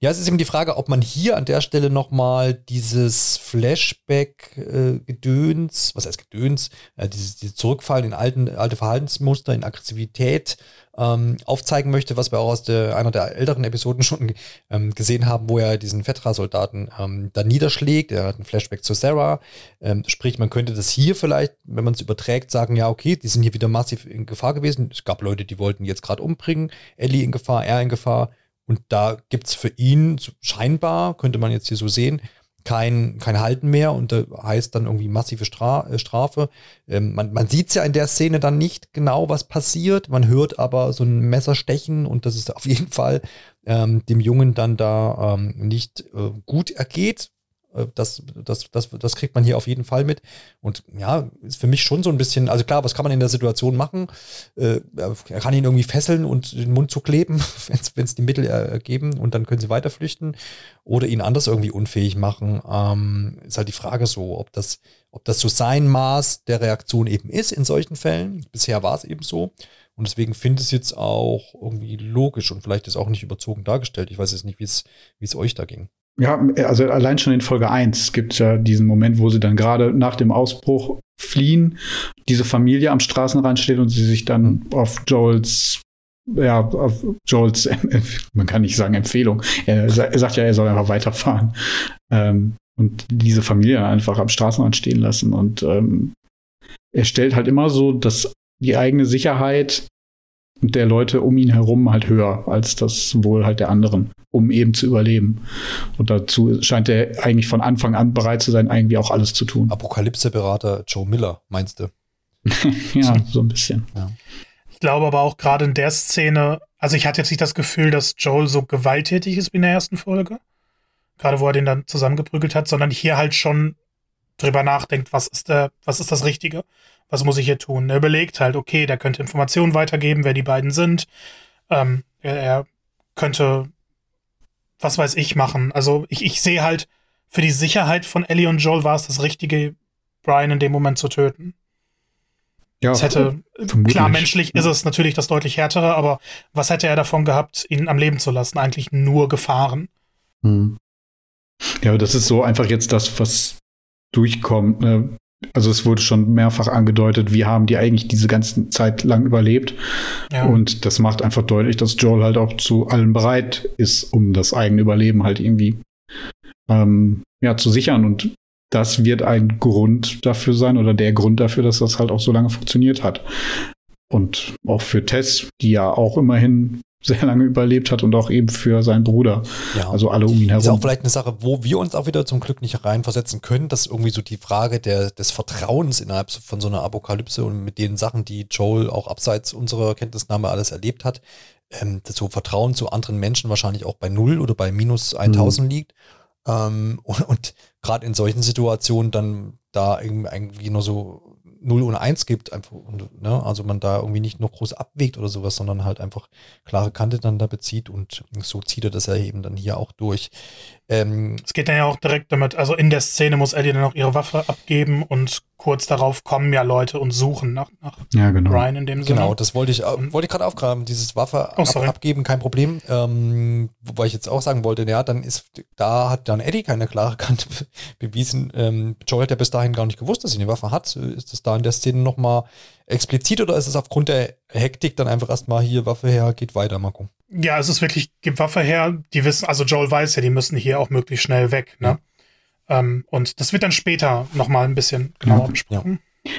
[SPEAKER 1] Ja, es ist eben die Frage, ob man hier an der Stelle nochmal dieses Flashback-Gedöns, äh, was heißt Gedöns, äh, dieses, dieses Zurückfallen in alten, alte Verhaltensmuster, in Aggressivität ähm, aufzeigen möchte, was wir auch aus der, einer der älteren Episoden schon ähm, gesehen haben, wo er diesen Fetra-Soldaten ähm, da niederschlägt. Er hat ein Flashback zu Sarah. Ähm, sprich, man könnte das hier vielleicht, wenn man es überträgt, sagen, ja, okay, die sind hier wieder massiv in Gefahr gewesen. Es gab Leute, die wollten jetzt gerade umbringen. Ellie in Gefahr, er in Gefahr und da gibt es für ihn scheinbar, könnte man jetzt hier so sehen, kein, kein Halten mehr und da heißt dann irgendwie massive Stra äh, Strafe. Ähm, man man sieht es ja in der Szene dann nicht genau, was passiert. Man hört aber so ein Messer stechen und das ist auf jeden Fall ähm, dem Jungen dann da ähm, nicht äh, gut ergeht. Äh, das, das, das, das kriegt man hier auf jeden Fall mit. Und ja, ist für mich schon so ein bisschen, also klar, was kann man in der Situation machen? Äh, er kann ihn irgendwie fesseln und den Mund zukleben, wenn es die Mittel ergeben und dann können sie weiter flüchten oder ihn anders irgendwie unfähig machen. Ähm, ist halt die Frage so, ob das, ob das so sein Maß der Reaktion eben ist in solchen Fällen. Bisher war es eben so. Und deswegen finde ich es jetzt auch irgendwie logisch und vielleicht ist auch nicht überzogen dargestellt. Ich weiß jetzt nicht, wie es euch da ging.
[SPEAKER 2] Ja, also allein schon in Folge 1 gibt es ja diesen Moment, wo sie dann gerade nach dem Ausbruch fliehen, diese Familie am Straßenrand steht und sie sich dann auf Joels, ja, auf Joels, man kann nicht sagen Empfehlung, er, er sagt ja, er soll einfach weiterfahren. Ähm, und diese Familie einfach am Straßenrand stehen lassen. Und ähm, er stellt halt immer so, dass die eigene Sicherheit der Leute um ihn herum halt höher als das Wohl halt der anderen, um eben zu überleben. Und dazu scheint er eigentlich von Anfang an bereit zu sein, irgendwie auch alles zu tun.
[SPEAKER 1] Apokalypse-Berater Joe Miller, meinst du?
[SPEAKER 2] ja, so ein bisschen. Ja.
[SPEAKER 3] Ich glaube aber auch gerade in der Szene, also ich hatte jetzt nicht das Gefühl, dass Joel so gewalttätig ist wie in der ersten Folge. Gerade wo er den dann zusammengeprügelt hat, sondern hier halt schon drüber nachdenkt, was ist der, was ist das Richtige? Was muss ich hier tun? Er überlegt halt, okay, der könnte Informationen weitergeben, wer die beiden sind. Ähm, er, er, könnte, was weiß ich, machen. Also ich, ich sehe halt, für die Sicherheit von Ellie und Joel war es das Richtige, Brian in dem Moment zu töten. Ja, es hätte, vermutlich. klar, menschlich ist es natürlich das deutlich härtere, aber was hätte er davon gehabt, ihn am Leben zu lassen? Eigentlich nur Gefahren. Hm.
[SPEAKER 2] Ja, aber das ist so einfach jetzt das, was durchkommt. Ne? Also es wurde schon mehrfach angedeutet, wie haben die eigentlich diese ganze Zeit lang überlebt. Ja. Und das macht einfach deutlich, dass Joel halt auch zu allem bereit ist, um das eigene Überleben halt irgendwie ähm, ja, zu sichern. Und das wird ein Grund dafür sein oder der Grund dafür, dass das halt auch so lange funktioniert hat. Und auch für Tess, die ja auch immerhin sehr lange überlebt hat und auch eben für seinen Bruder. Ja. Also alle um ihn herum.
[SPEAKER 1] Ist auch vielleicht eine Sache, wo wir uns auch wieder zum Glück nicht reinversetzen können, dass irgendwie so die Frage der, des Vertrauens innerhalb von so einer Apokalypse und mit den Sachen, die Joel auch abseits unserer Kenntnisnahme alles erlebt hat, ähm, so Vertrauen zu anderen Menschen wahrscheinlich auch bei null oder bei minus 1000 mhm. liegt. Ähm, und, und gerade in solchen Situationen dann da irgendwie nur so 0 und 1 gibt, einfach, ne, also man da irgendwie nicht noch groß abwägt oder sowas, sondern halt einfach klare Kante dann da bezieht und so zieht er das ja eben dann hier auch durch.
[SPEAKER 3] Ähm, es geht dann ja auch direkt damit, also in der Szene muss Eddie dann auch ihre Waffe abgeben und kurz darauf kommen ja Leute und suchen nach, nach
[SPEAKER 2] ja, genau.
[SPEAKER 3] Brian in dem Sinne.
[SPEAKER 1] Genau, das wollte ich, wollte ich gerade aufgraben, dieses Waffe oh, ab, abgeben, kein Problem. Ähm, wobei ich jetzt auch sagen wollte, ja, dann ist, da hat dann Eddie keine klare Kante bewiesen. Ähm, Joel hat ja bis dahin gar nicht gewusst, dass sie eine Waffe hat. Ist das da in der Szene nochmal explizit oder ist es aufgrund der Hektik dann einfach erstmal hier Waffe her, geht weiter, mal gucken?
[SPEAKER 3] Ja, es ist wirklich, gib Waffe her, die wissen, also Joel weiß ja, die müssen hier auch möglichst schnell weg, ne? Ja. Ähm, und das wird dann später nochmal ein bisschen genauer ja. besprochen. Ja.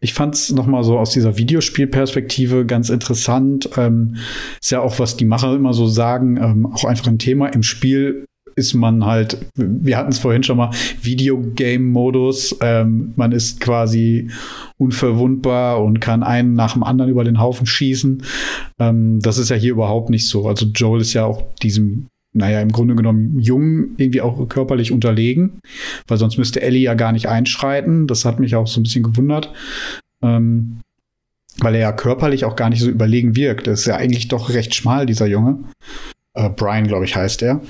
[SPEAKER 2] Ich fand es nochmal so aus dieser Videospielperspektive ganz interessant. Ähm, ist ja auch, was die Macher immer so sagen, ähm, auch einfach ein Thema. Im Spiel ist man halt, wir hatten es vorhin schon mal, Videogame-Modus. Ähm, man ist quasi unverwundbar und kann einen nach dem anderen über den Haufen schießen. Ähm, das ist ja hier überhaupt nicht so. Also Joel ist ja auch diesem, naja, im Grunde genommen Jungen irgendwie auch körperlich unterlegen, weil sonst müsste Ellie ja gar nicht einschreiten. Das hat mich auch so ein bisschen gewundert. Ähm, weil er ja körperlich auch gar nicht so überlegen wirkt. Er ist ja eigentlich doch recht schmal, dieser Junge. Äh, Brian, glaube ich, heißt er.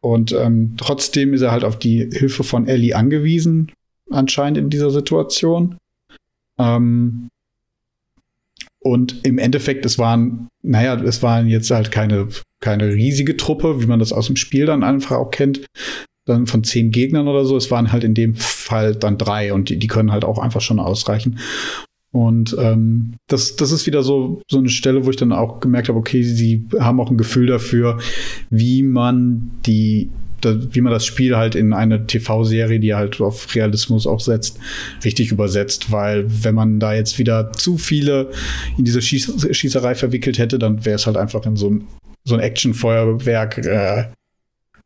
[SPEAKER 2] Und ähm, trotzdem ist er halt auf die Hilfe von Ellie angewiesen, anscheinend in dieser Situation. Ähm, und im Endeffekt, es waren, naja, es waren jetzt halt keine, keine riesige Truppe, wie man das aus dem Spiel dann einfach auch kennt, dann von zehn Gegnern oder so. Es waren halt in dem Fall dann drei und die, die können halt auch einfach schon ausreichen. Und ähm, das, das ist wieder so, so eine Stelle, wo ich dann auch gemerkt habe, okay, sie haben auch ein Gefühl dafür, wie man die, wie man das Spiel halt in eine TV-Serie, die halt auf Realismus auch setzt, richtig übersetzt. Weil wenn man da jetzt wieder zu viele in diese Schieß Schießerei verwickelt hätte, dann wäre es halt einfach in so ein, so ein Action-Feuerwerk äh,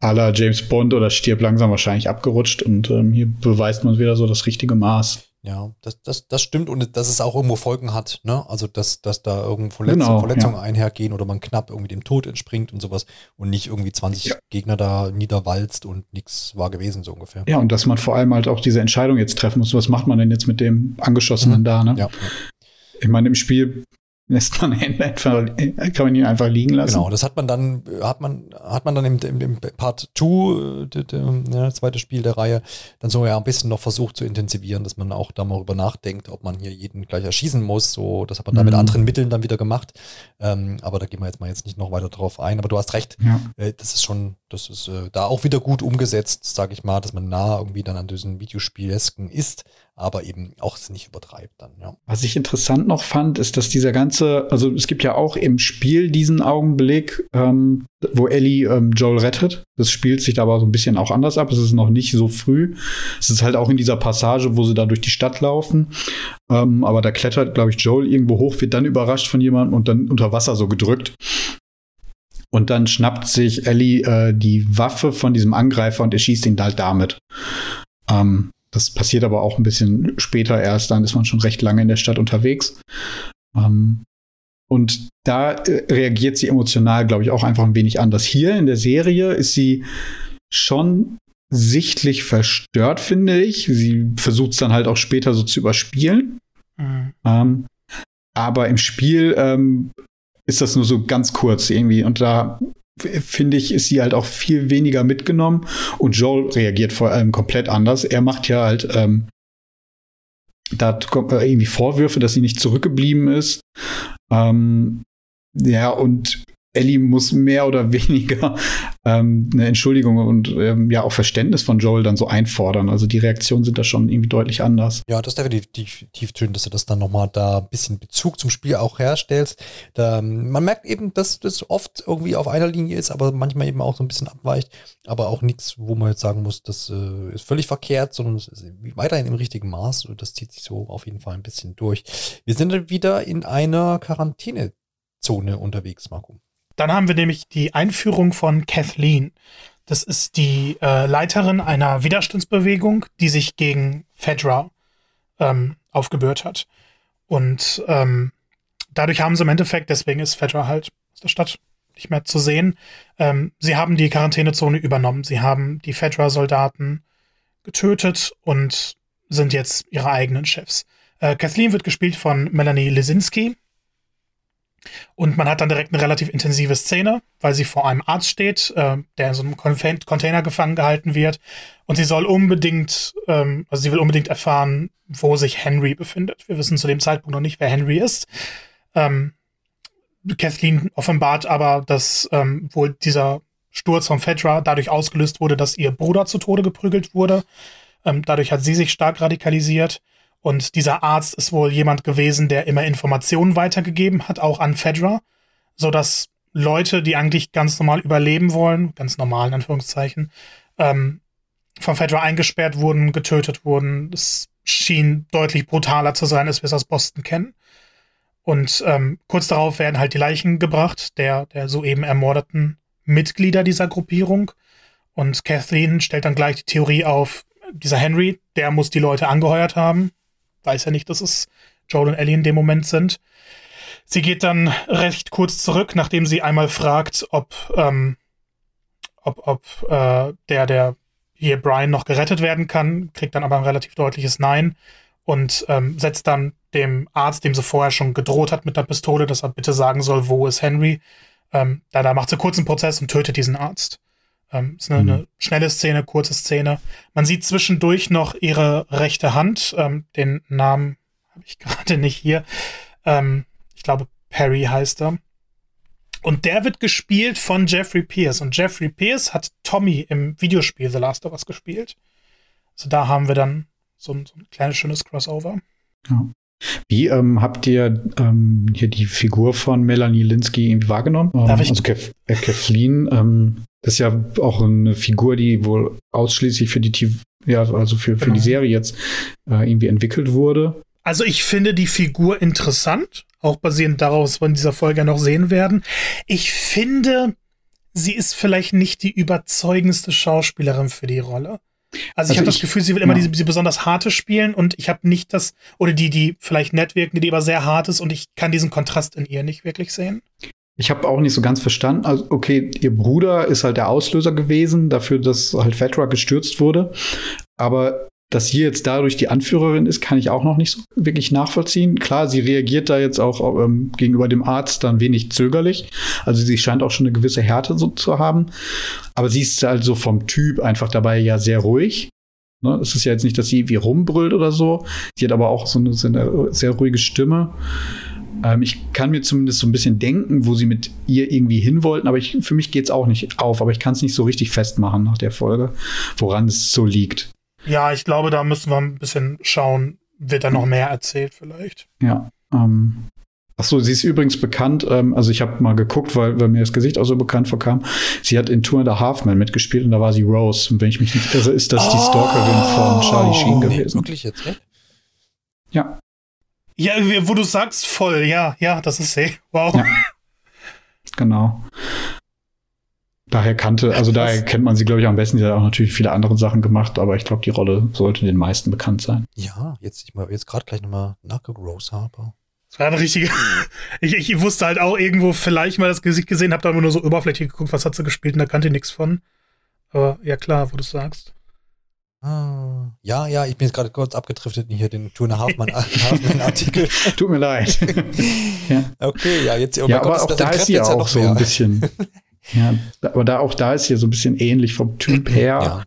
[SPEAKER 2] à la James Bond oder stirb langsam wahrscheinlich abgerutscht. Und ähm, hier beweist man wieder so das richtige Maß.
[SPEAKER 1] Ja, das, das, das stimmt und dass es auch irgendwo Folgen hat, ne? Also dass, dass da irgendwo Verletzungen, genau, Verletzungen ja. einhergehen oder man knapp irgendwie dem Tod entspringt und sowas und nicht irgendwie 20 ja. Gegner da niederwalzt und nichts war gewesen, so ungefähr.
[SPEAKER 2] Ja, und dass man vor allem halt auch diese Entscheidung jetzt treffen muss, was macht man denn jetzt mit dem Angeschossenen mhm. da, ne? Ja. Ich meine, im Spiel lässt man ihn einfach, kann man ihn einfach liegen lassen.
[SPEAKER 1] Genau, das hat man dann, hat man, hat man dann im, im, im Part 2, äh, ja, zweite Spiel der Reihe, dann so ja ein bisschen noch versucht zu intensivieren, dass man auch darüber nachdenkt, ob man hier jeden gleich erschießen muss. So, das hat man mhm. dann mit anderen Mitteln dann wieder gemacht. Ähm, aber da gehen wir jetzt mal jetzt nicht noch weiter drauf ein. Aber du hast recht, ja. äh, das ist schon, das ist äh, da auch wieder gut umgesetzt, sage ich mal, dass man nah irgendwie dann an diesen Videospielesken ist aber eben auch es nicht übertreibt dann, ja.
[SPEAKER 2] Was ich interessant noch fand, ist, dass dieser ganze, also es gibt ja auch im Spiel diesen Augenblick, ähm, wo Ellie ähm, Joel rettet. Das spielt sich aber so ein bisschen auch anders ab. Es ist noch nicht so früh. Es ist halt auch in dieser Passage, wo sie da durch die Stadt laufen. Ähm, aber da klettert, glaube ich, Joel irgendwo hoch, wird dann überrascht von jemandem und dann unter Wasser so gedrückt. Und dann schnappt sich Ellie äh, die Waffe von diesem Angreifer und erschießt ihn halt damit. Ähm, das passiert aber auch ein bisschen später erst, dann ist man schon recht lange in der Stadt unterwegs. Ähm, und da äh, reagiert sie emotional, glaube ich, auch einfach ein wenig anders. Hier in der Serie ist sie schon sichtlich verstört, finde ich. Sie versucht es dann halt auch später so zu überspielen. Mhm. Ähm, aber im Spiel ähm, ist das nur so ganz kurz irgendwie. Und da finde ich, ist sie halt auch viel weniger mitgenommen und Joel reagiert vor allem komplett anders. Er macht ja halt ähm, da kommt irgendwie Vorwürfe, dass sie nicht zurückgeblieben ist. Ähm, ja, und Ellie muss mehr oder weniger ähm, eine Entschuldigung und ähm, ja auch Verständnis von Joel dann so einfordern. Also die Reaktionen sind da schon irgendwie deutlich anders.
[SPEAKER 1] Ja, das ist definitiv schön, dass du das dann nochmal da ein bisschen Bezug zum Spiel auch herstellst. Da, man merkt eben, dass das oft irgendwie auf einer Linie ist, aber manchmal eben auch so ein bisschen abweicht. Aber auch nichts, wo man jetzt sagen muss, das äh, ist völlig verkehrt, sondern es ist weiterhin im richtigen Maß. Und das zieht sich so auf jeden Fall ein bisschen durch. Wir sind wieder in einer Quarantänezone unterwegs, Marco.
[SPEAKER 3] Dann haben wir nämlich die Einführung von Kathleen. Das ist die äh, Leiterin einer Widerstandsbewegung, die sich gegen Fedra ähm, aufgebührt hat. Und ähm, dadurch haben sie im Endeffekt, deswegen ist Fedra halt aus der Stadt nicht mehr zu sehen, ähm, sie haben die Quarantänezone übernommen. Sie haben die Fedra-Soldaten getötet und sind jetzt ihre eigenen Chefs. Äh, Kathleen wird gespielt von Melanie Lesinski. Und man hat dann direkt eine relativ intensive Szene, weil sie vor einem Arzt steht, äh, der in so einem Container gefangen gehalten wird. Und sie soll unbedingt, ähm, also sie will unbedingt erfahren, wo sich Henry befindet. Wir wissen zu dem Zeitpunkt noch nicht, wer Henry ist. Ähm, Kathleen offenbart aber, dass ähm, wohl dieser Sturz von Fedra dadurch ausgelöst wurde, dass ihr Bruder zu Tode geprügelt wurde. Ähm, dadurch hat sie sich stark radikalisiert. Und dieser Arzt ist wohl jemand gewesen, der immer Informationen weitergegeben hat, auch an Fedra, sodass Leute, die eigentlich ganz normal überleben wollen, ganz normal in Anführungszeichen, ähm, von Fedra eingesperrt wurden, getötet wurden. Es schien deutlich brutaler zu sein, als wir es aus Boston kennen. Und ähm, kurz darauf werden halt die Leichen gebracht, der, der soeben ermordeten Mitglieder dieser Gruppierung. Und Kathleen stellt dann gleich die Theorie auf, dieser Henry, der muss die Leute angeheuert haben. Weiß ja nicht, dass es Joel und Ellie in dem Moment sind. Sie geht dann recht kurz zurück, nachdem sie einmal fragt, ob, ähm, ob, ob äh, der, der hier Brian noch gerettet werden kann, kriegt dann aber ein relativ deutliches Nein und ähm, setzt dann dem Arzt, dem sie vorher schon gedroht hat mit der Pistole, dass er bitte sagen soll, wo ist Henry. Ähm, da, da macht sie kurz einen Prozess und tötet diesen Arzt. Ähm, ist eine, mhm. eine, schnelle Szene, kurze Szene. Man sieht zwischendurch noch ihre rechte Hand. Ähm, den Namen habe ich gerade nicht hier. Ähm, ich glaube, Perry heißt er. Und der wird gespielt von Jeffrey Pierce. Und Jeffrey Pierce hat Tommy im Videospiel The Last of Us gespielt. Also da haben wir dann so ein, so ein kleines, schönes Crossover.
[SPEAKER 2] Ja. Wie ähm, habt ihr ähm, hier die Figur von Melanie Linsky irgendwie wahrgenommen?
[SPEAKER 3] Darf ähm, ich?
[SPEAKER 2] Also Kef äh, Kathleen, ähm, das ist ja auch eine Figur, die wohl ausschließlich für die TV, ja, also für, für genau. die Serie jetzt äh, irgendwie entwickelt wurde.
[SPEAKER 3] Also ich finde die Figur interessant, auch basierend darauf, was wir in dieser Folge noch sehen werden. Ich finde, sie ist vielleicht nicht die überzeugendste Schauspielerin für die Rolle. Also, also ich habe das Gefühl, sie will immer ja. diese, diese besonders harte spielen und ich habe nicht das, oder die, die vielleicht nett wirken, die aber sehr hart ist und ich kann diesen Kontrast in ihr nicht wirklich sehen.
[SPEAKER 2] Ich habe auch nicht so ganz verstanden. Also, okay, ihr Bruder ist halt der Auslöser gewesen dafür, dass halt Fatra gestürzt wurde. Aber dass sie jetzt dadurch die Anführerin ist, kann ich auch noch nicht so wirklich nachvollziehen. Klar, sie reagiert da jetzt auch ähm, gegenüber dem Arzt dann wenig zögerlich. Also sie scheint auch schon eine gewisse Härte so zu haben. Aber sie ist also vom Typ einfach dabei ja sehr ruhig. Ne? Es ist ja jetzt nicht, dass sie wie rumbrüllt oder so. Sie hat aber auch so eine, so eine sehr ruhige Stimme. Ähm, ich kann mir zumindest so ein bisschen denken, wo sie mit ihr irgendwie hin wollten, aber ich, für mich geht es auch nicht auf. Aber ich kann es nicht so richtig festmachen nach der Folge, woran es so liegt.
[SPEAKER 3] Ja, ich glaube, da müssen wir ein bisschen schauen, wird da noch mehr erzählt vielleicht.
[SPEAKER 2] Ja. Ähm, Achso, sie ist übrigens bekannt, ähm, also ich habe mal geguckt, weil, weil, mir das Gesicht auch so bekannt vorkam. Sie hat in Tour and a Halfman mitgespielt und da war sie Rose. Und wenn ich mich nicht irre, ist das oh, die Stalkerin von Charlie Sheen gewesen. Nee, wirklich jetzt, echt? Ja.
[SPEAKER 3] Ja, wo du sagst, voll, ja, ja, das ist sie. Wow. Ja.
[SPEAKER 2] Genau daher kannte, also daher kennt man sie, glaube ich, am besten. Sie hat auch natürlich viele andere Sachen gemacht, aber ich glaube, die Rolle sollte den meisten bekannt sein.
[SPEAKER 1] Ja, jetzt, ich mal, jetzt gerade gleich nochmal nachgeguckt, Rose Harper.
[SPEAKER 3] Das war eine richtige. ich, ich wusste halt auch irgendwo vielleicht mal das Gesicht gesehen, habe da immer nur so oberflächlich geguckt, was hat sie gespielt und da kannte ich nichts von. Aber ja, klar, wo du sagst.
[SPEAKER 1] Ah, ja, ja, ich bin jetzt gerade kurz abgedriftet in hier den Tuna Hafmann-Artikel.
[SPEAKER 2] Tut mir leid.
[SPEAKER 1] ja. Okay, ja, jetzt
[SPEAKER 2] oh ja, aber Gott, auch da ist sie auch so ein bisschen. Ja, aber da auch da ist hier so ein bisschen ähnlich vom Typ her. Ja.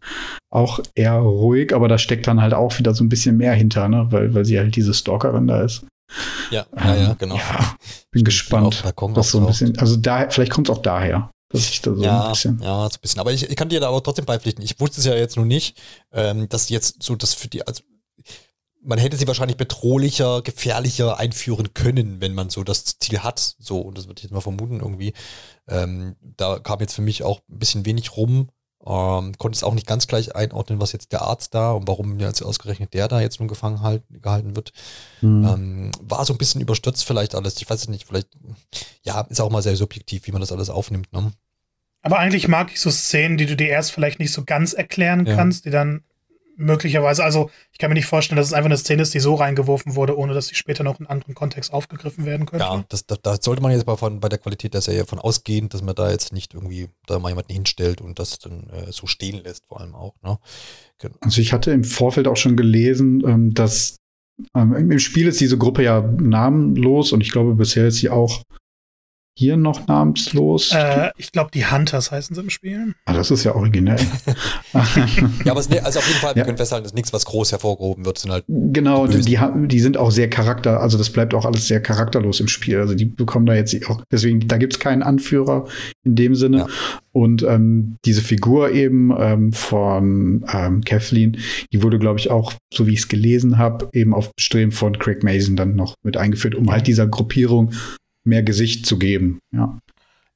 [SPEAKER 2] Auch eher ruhig, aber da steckt dann halt auch wieder so ein bisschen mehr hinter, ne? weil, weil sie halt diese Stalkerin da ist.
[SPEAKER 1] Ja, ja, ja ähm, genau. Ja,
[SPEAKER 2] bin gespannt. Was so ein bisschen, also da, vielleicht kommt es auch daher. Dass ich da so
[SPEAKER 1] ja, ein bisschen. Ja, so ein bisschen. Aber ich, ich kann dir da aber trotzdem beipflichten. Ich wusste es ja jetzt nur nicht, ähm, dass jetzt so das für die, also man hätte sie wahrscheinlich bedrohlicher, gefährlicher einführen können, wenn man so das Ziel hat. So, und das würde ich jetzt mal vermuten irgendwie. Ähm, da kam jetzt für mich auch ein bisschen wenig rum Ähm, konnte es auch nicht ganz gleich einordnen, was jetzt der Arzt da und warum jetzt ausgerechnet der da jetzt nun gefangen halt, gehalten wird. Mhm. Ähm, war so ein bisschen überstürzt vielleicht alles. Ich weiß nicht, vielleicht, ja, ist auch mal sehr subjektiv, wie man das alles aufnimmt. Ne?
[SPEAKER 3] Aber eigentlich mag ich so Szenen, die du dir erst vielleicht nicht so ganz erklären ja. kannst, die dann möglicherweise, also ich kann mir nicht vorstellen, dass es einfach eine Szene ist, die so reingeworfen wurde, ohne dass sie später noch in anderen Kontext aufgegriffen werden könnte.
[SPEAKER 1] Ja, das, da, da sollte man jetzt bei, von, bei der Qualität der Serie von ausgehen, dass man da jetzt nicht irgendwie da mal jemanden hinstellt und das dann äh, so stehen lässt, vor allem auch. Ne?
[SPEAKER 2] Genau. Also ich hatte im Vorfeld auch schon gelesen, ähm, dass ähm, im Spiel ist diese Gruppe ja namenlos und ich glaube, bisher ist sie auch hier noch namenslos?
[SPEAKER 3] Äh, ich glaube, die Hunters heißen sie im Spiel.
[SPEAKER 2] Ah, das ist ja originell.
[SPEAKER 1] ja, aber es, also auf jeden Fall, wir ja. können festhalten, dass nichts, was groß hervorgehoben wird, sind halt.
[SPEAKER 2] Genau, die, die, die, sind auch sehr charakter, also das bleibt auch alles sehr charakterlos im Spiel. Also die bekommen da jetzt auch, deswegen, da gibt es keinen Anführer in dem Sinne. Ja. Und ähm, diese Figur eben ähm, von ähm, Kathleen, die wurde, glaube ich, auch, so wie ich es gelesen habe, eben auf Bestreben von Craig Mason dann noch mit eingeführt, um halt dieser Gruppierung mehr Gesicht zu geben. Ja.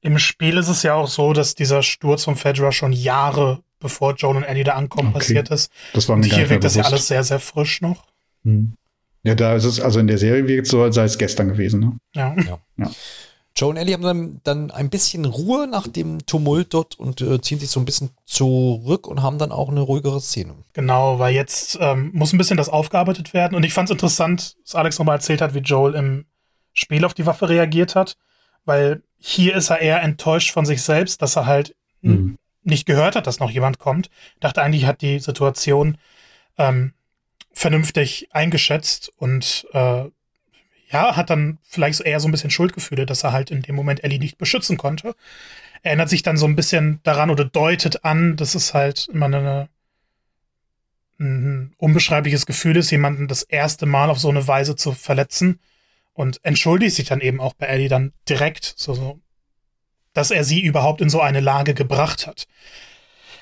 [SPEAKER 3] Im Spiel ist es ja auch so, dass dieser Sturz von Fedra schon Jahre bevor Joel und Ellie da ankommen okay. passiert ist.
[SPEAKER 2] Das war mir
[SPEAKER 3] und hier wirkt das ja alles sehr, sehr frisch noch. Hm.
[SPEAKER 2] Ja, da ist es, also in der Serie wirkt es so, als sei es gestern gewesen. Ne?
[SPEAKER 3] Ja. ja.
[SPEAKER 1] ja. Joe und Ellie haben dann, dann ein bisschen Ruhe nach dem Tumult dort und äh, ziehen sich so ein bisschen zurück und haben dann auch eine ruhigere Szene.
[SPEAKER 3] Genau, weil jetzt ähm, muss ein bisschen das aufgearbeitet werden. Und ich fand es interessant, dass Alex nochmal erzählt hat, wie Joel im Spiel auf die Waffe reagiert hat, weil hier ist er eher enttäuscht von sich selbst, dass er halt mhm. nicht gehört hat, dass noch jemand kommt. Dachte eigentlich, hat die Situation ähm, vernünftig eingeschätzt und äh, ja, hat dann vielleicht eher so ein bisschen Schuldgefühle, dass er halt in dem Moment Ellie nicht beschützen konnte. Erinnert sich dann so ein bisschen daran oder deutet an, dass es halt immer eine, ein unbeschreibliches Gefühl ist, jemanden das erste Mal auf so eine Weise zu verletzen und entschuldigt sich dann eben auch bei Ellie dann direkt, so, so, dass er sie überhaupt in so eine Lage gebracht hat.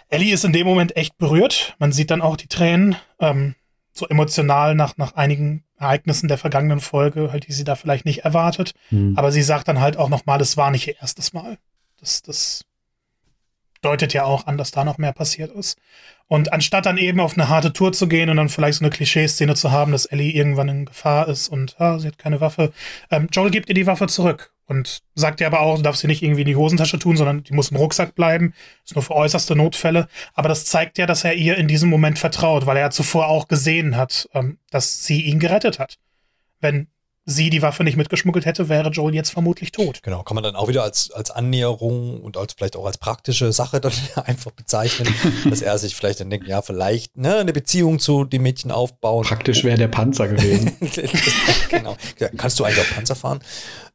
[SPEAKER 3] Ellie ist in dem Moment echt berührt. Man sieht dann auch die Tränen, ähm, so emotional nach, nach einigen Ereignissen der vergangenen Folge, halt, die sie da vielleicht nicht erwartet. Mhm. Aber sie sagt dann halt auch nochmal, es war nicht ihr erstes Mal. Das, das deutet ja auch an, dass da noch mehr passiert ist. Und anstatt dann eben auf eine harte Tour zu gehen und dann vielleicht so eine Klischee-Szene zu haben, dass Ellie irgendwann in Gefahr ist und ah, sie hat keine Waffe, ähm, Joel gibt ihr die Waffe zurück und sagt ihr aber auch, du darfst sie nicht irgendwie in die Hosentasche tun, sondern die muss im Rucksack bleiben. ist nur für äußerste Notfälle. Aber das zeigt ja, dass er ihr in diesem Moment vertraut, weil er zuvor auch gesehen hat, ähm, dass sie ihn gerettet hat. Wenn sie die Waffe nicht mitgeschmuggelt hätte, wäre Joel jetzt vermutlich tot.
[SPEAKER 1] Genau, kann man dann auch wieder als, als Annäherung und als vielleicht auch als praktische Sache dann einfach bezeichnen, dass er sich vielleicht dann denkt, ja, vielleicht ne, eine Beziehung zu dem Mädchen aufbauen.
[SPEAKER 2] Praktisch wäre der Panzer gewesen.
[SPEAKER 1] genau. Kannst du eigentlich auch Panzer fahren?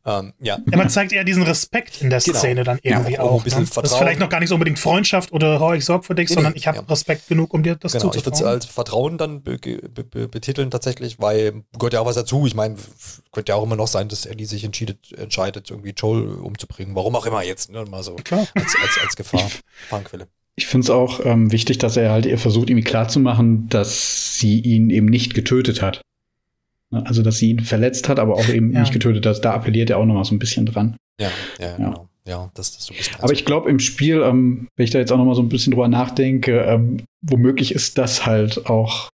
[SPEAKER 3] Ähm, ja. ja. Man zeigt eher diesen Respekt in der genau. Szene dann irgendwie ja, auch. auch ein bisschen ne? Das ist vielleicht noch gar nicht so unbedingt Freundschaft oder oh, ich sorge für dich, nee, sondern ich habe ja. Respekt genug, um dir das genau, zuzutrauen.
[SPEAKER 1] Ich würde es als Vertrauen dann be be betiteln tatsächlich, weil gehört ja auch was dazu. Ich meine, könnte ja auch immer noch sein, dass Ellie sich entscheidet, entscheidet irgendwie Joel umzubringen. Warum auch immer jetzt, ne? Mal so Klar. Als, als, als Gefahr, Gefahrenquelle.
[SPEAKER 2] Ich finde es auch ähm, wichtig, dass er halt ihr versucht, irgendwie klarzumachen, dass sie ihn eben nicht getötet hat. Ne? Also, dass sie ihn verletzt hat, aber auch eben ja. nicht getötet hat. Da appelliert er auch noch mal so ein bisschen dran.
[SPEAKER 1] Ja, ja, ja. genau. Ja, das, das so
[SPEAKER 2] aber ich glaube, im Spiel, ähm, wenn ich da jetzt auch noch mal so ein bisschen drüber nachdenke, ähm, womöglich ist das halt auch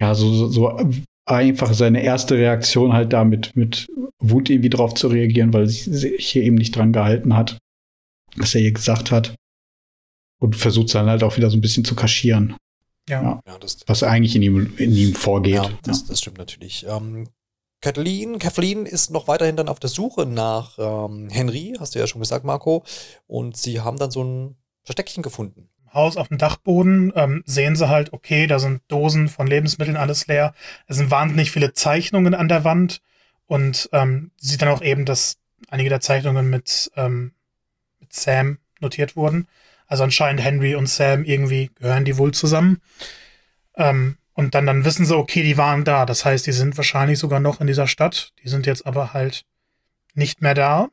[SPEAKER 2] ja, so, so, einfach seine erste Reaktion halt damit mit Wut irgendwie drauf zu reagieren, weil sie sich hier eben nicht dran gehalten hat, was er ihr gesagt hat. Und versucht dann halt auch wieder so ein bisschen zu kaschieren. Ja. ja das, was eigentlich in ihm, in ihm vorgeht. Ja,
[SPEAKER 1] das, das stimmt natürlich. Ähm, Kathleen, Kathleen ist noch weiterhin dann auf der Suche nach ähm, Henry, hast du ja schon gesagt, Marco. Und sie haben dann so ein Versteckchen gefunden.
[SPEAKER 3] Haus auf dem Dachboden ähm, sehen sie halt, okay, da sind Dosen von Lebensmitteln, alles leer. Es sind wahnsinnig viele Zeichnungen an der Wand und ähm, sieht dann auch eben, dass einige der Zeichnungen mit, ähm, mit Sam notiert wurden. Also anscheinend Henry und Sam irgendwie gehören die wohl zusammen. Ähm, und dann, dann wissen sie, okay, die waren da. Das heißt, die sind wahrscheinlich sogar noch in dieser Stadt. Die sind jetzt aber halt nicht mehr da,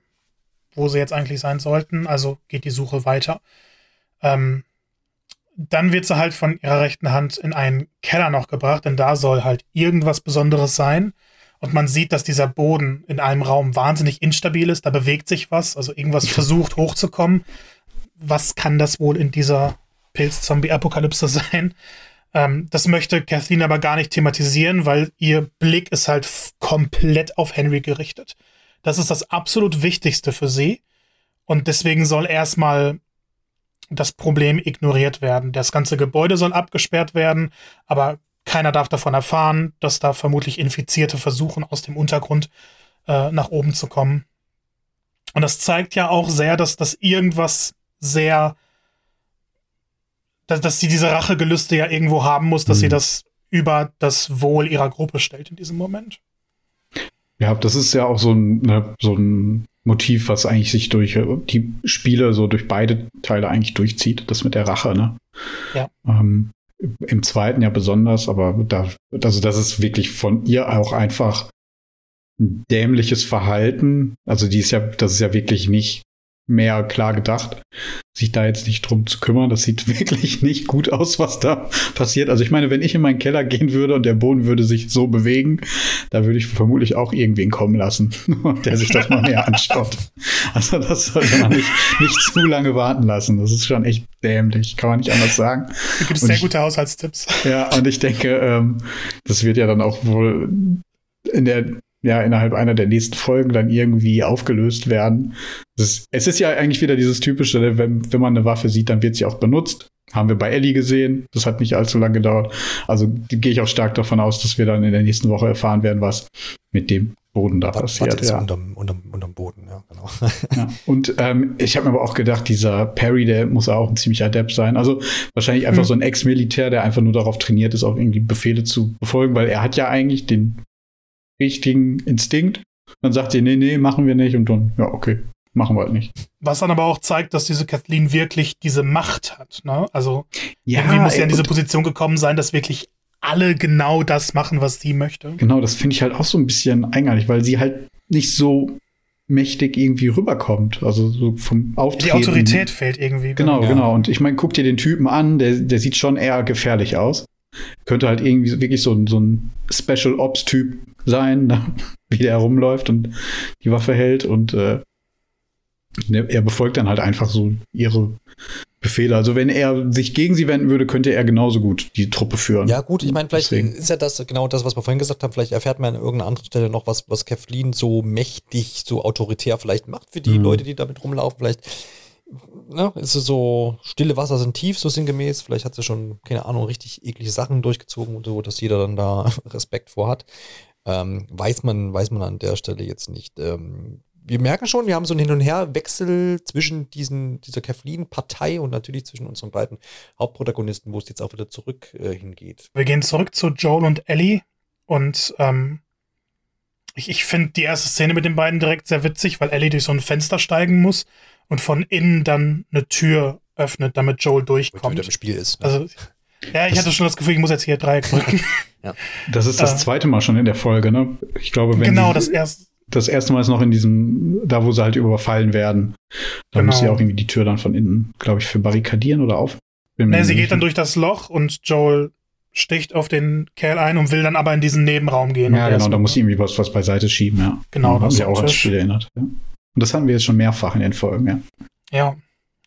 [SPEAKER 3] wo sie jetzt eigentlich sein sollten. Also geht die Suche weiter. Ähm, dann wird sie halt von ihrer rechten Hand in einen Keller noch gebracht, denn da soll halt irgendwas Besonderes sein. Und man sieht, dass dieser Boden in einem Raum wahnsinnig instabil ist. Da bewegt sich was, also irgendwas versucht hochzukommen was kann das wohl in dieser Pilz-Zombie-Apokalypse sein? Ähm, das möchte Kathleen aber gar nicht thematisieren, weil ihr Blick ist halt komplett auf Henry gerichtet. Das ist das absolut Wichtigste für sie. Und deswegen soll erstmal das Problem ignoriert werden. Das ganze Gebäude soll abgesperrt werden, aber keiner darf davon erfahren, dass da vermutlich Infizierte versuchen, aus dem Untergrund äh, nach oben zu kommen. Und das zeigt ja auch sehr, dass das irgendwas sehr, dass, dass sie diese Rachegelüste ja irgendwo haben muss, dass mhm. sie das über das Wohl ihrer Gruppe stellt in diesem Moment.
[SPEAKER 2] Ja, das ist ja auch so ein, ne, so ein Motiv, was eigentlich sich durch die Spiele so durch beide Teile eigentlich durchzieht, das mit der Rache, ne?
[SPEAKER 3] Ja.
[SPEAKER 2] Ähm, Im zweiten ja besonders, aber da, also das ist wirklich von ihr auch einfach ein dämliches Verhalten. Also die ist ja, das ist ja wirklich nicht mehr klar gedacht, sich da jetzt nicht drum zu kümmern. Das sieht wirklich nicht gut aus, was da passiert. Also ich meine, wenn ich in meinen Keller gehen würde und der Boden würde sich so bewegen, da würde ich vermutlich auch irgendwen kommen lassen, der sich das mal näher anschaut. Also das sollte man nicht, nicht zu lange warten lassen. Das ist schon echt dämlich, kann man nicht anders sagen.
[SPEAKER 3] Da gibt es sehr gute Haushaltstipps.
[SPEAKER 2] Ja, und ich denke, ähm, das wird ja dann auch wohl in der ja innerhalb einer der nächsten Folgen dann irgendwie aufgelöst werden. Ist, es ist ja eigentlich wieder dieses typische, ne, wenn, wenn man eine Waffe sieht, dann wird sie auch benutzt. Haben wir bei Ellie gesehen. Das hat nicht allzu lange gedauert. Also gehe ich auch stark davon aus, dass wir dann in der nächsten Woche erfahren werden, was mit dem Boden da was, passiert.
[SPEAKER 1] Was ja. unterm, unterm, unterm Boden, ja, genau.
[SPEAKER 2] ja. Und ähm, ich habe mir aber auch gedacht, dieser Perry, der muss auch ein ziemlich Adept sein. Also wahrscheinlich einfach mhm. so ein Ex-Militär, der einfach nur darauf trainiert ist, auch irgendwie Befehle zu befolgen, weil er hat ja eigentlich den richtigen Instinkt. Dann sagt sie, nee, nee, machen wir nicht. Und dann, ja, okay, machen wir halt nicht.
[SPEAKER 3] Was dann aber auch zeigt, dass diese Kathleen wirklich diese Macht hat. Ne? Also ja, irgendwie muss ja in diese Position gekommen sein, dass wirklich alle genau das machen, was sie möchte.
[SPEAKER 2] Genau, das finde ich halt auch so ein bisschen eigenartig, weil sie halt nicht so mächtig irgendwie rüberkommt. Also so vom Auftreten.
[SPEAKER 3] Die Autorität fehlt irgendwie.
[SPEAKER 2] Genau, ja. genau. Und ich meine, guck dir den Typen an, der, der sieht schon eher gefährlich aus. Könnte halt irgendwie wirklich so, so ein Special Ops-Typ sein, ne? wie der herumläuft und die Waffe hält und äh, er befolgt dann halt einfach so ihre Befehle. Also wenn er sich gegen sie wenden würde, könnte er genauso gut die Truppe führen.
[SPEAKER 1] Ja gut, ich meine, vielleicht Deswegen. ist ja das genau das, was wir vorhin gesagt haben. Vielleicht erfährt man an irgendeiner anderen Stelle noch was, was Kathleen so mächtig, so autoritär vielleicht macht für die mhm. Leute, die damit rumlaufen. Vielleicht ne, ist es so, stille Wasser sind tief, so sinngemäß. Vielleicht hat sie schon, keine Ahnung, richtig eklige Sachen durchgezogen und so, dass jeder dann da Respekt vor hat. Ähm, weiß man, weiß man an der Stelle jetzt nicht. Ähm, wir merken schon, wir haben so einen Hin- und Her-Wechsel zwischen diesen, dieser Kathleen-Partei und natürlich zwischen unseren beiden Hauptprotagonisten, wo es jetzt auch wieder zurück äh, hingeht.
[SPEAKER 3] Wir gehen zurück zu Joel und Ellie und ähm, ich, ich finde die erste Szene mit den beiden direkt sehr witzig, weil Ellie durch so ein Fenster steigen muss und von innen dann eine Tür öffnet, damit Joel durchkommt.
[SPEAKER 1] Mit im Spiel ist.
[SPEAKER 3] Ne? Also, ja, ich das hatte schon das Gefühl, ich muss jetzt hier Dreieck drücken.
[SPEAKER 2] ja. Das ist das äh, zweite Mal schon in der Folge, ne? Ich glaube, wenn
[SPEAKER 3] genau das erste.
[SPEAKER 2] Das erste Mal ist noch in diesem, da wo sie halt überfallen werden. Da genau. muss sie auch irgendwie die Tür dann von innen, glaube ich, für barrikadieren oder auf.
[SPEAKER 3] Nee, sie geht dann durch das Loch und Joel sticht auf den Kerl ein und will dann aber in diesen Nebenraum gehen.
[SPEAKER 2] Ja, genau, da muss sie irgendwie was, was beiseite schieben, ja.
[SPEAKER 3] Genau,
[SPEAKER 2] das ja auch ans Spiel erinnert. Ja. Und das hatten wir jetzt schon mehrfach in den Folgen, ja.
[SPEAKER 3] Ja.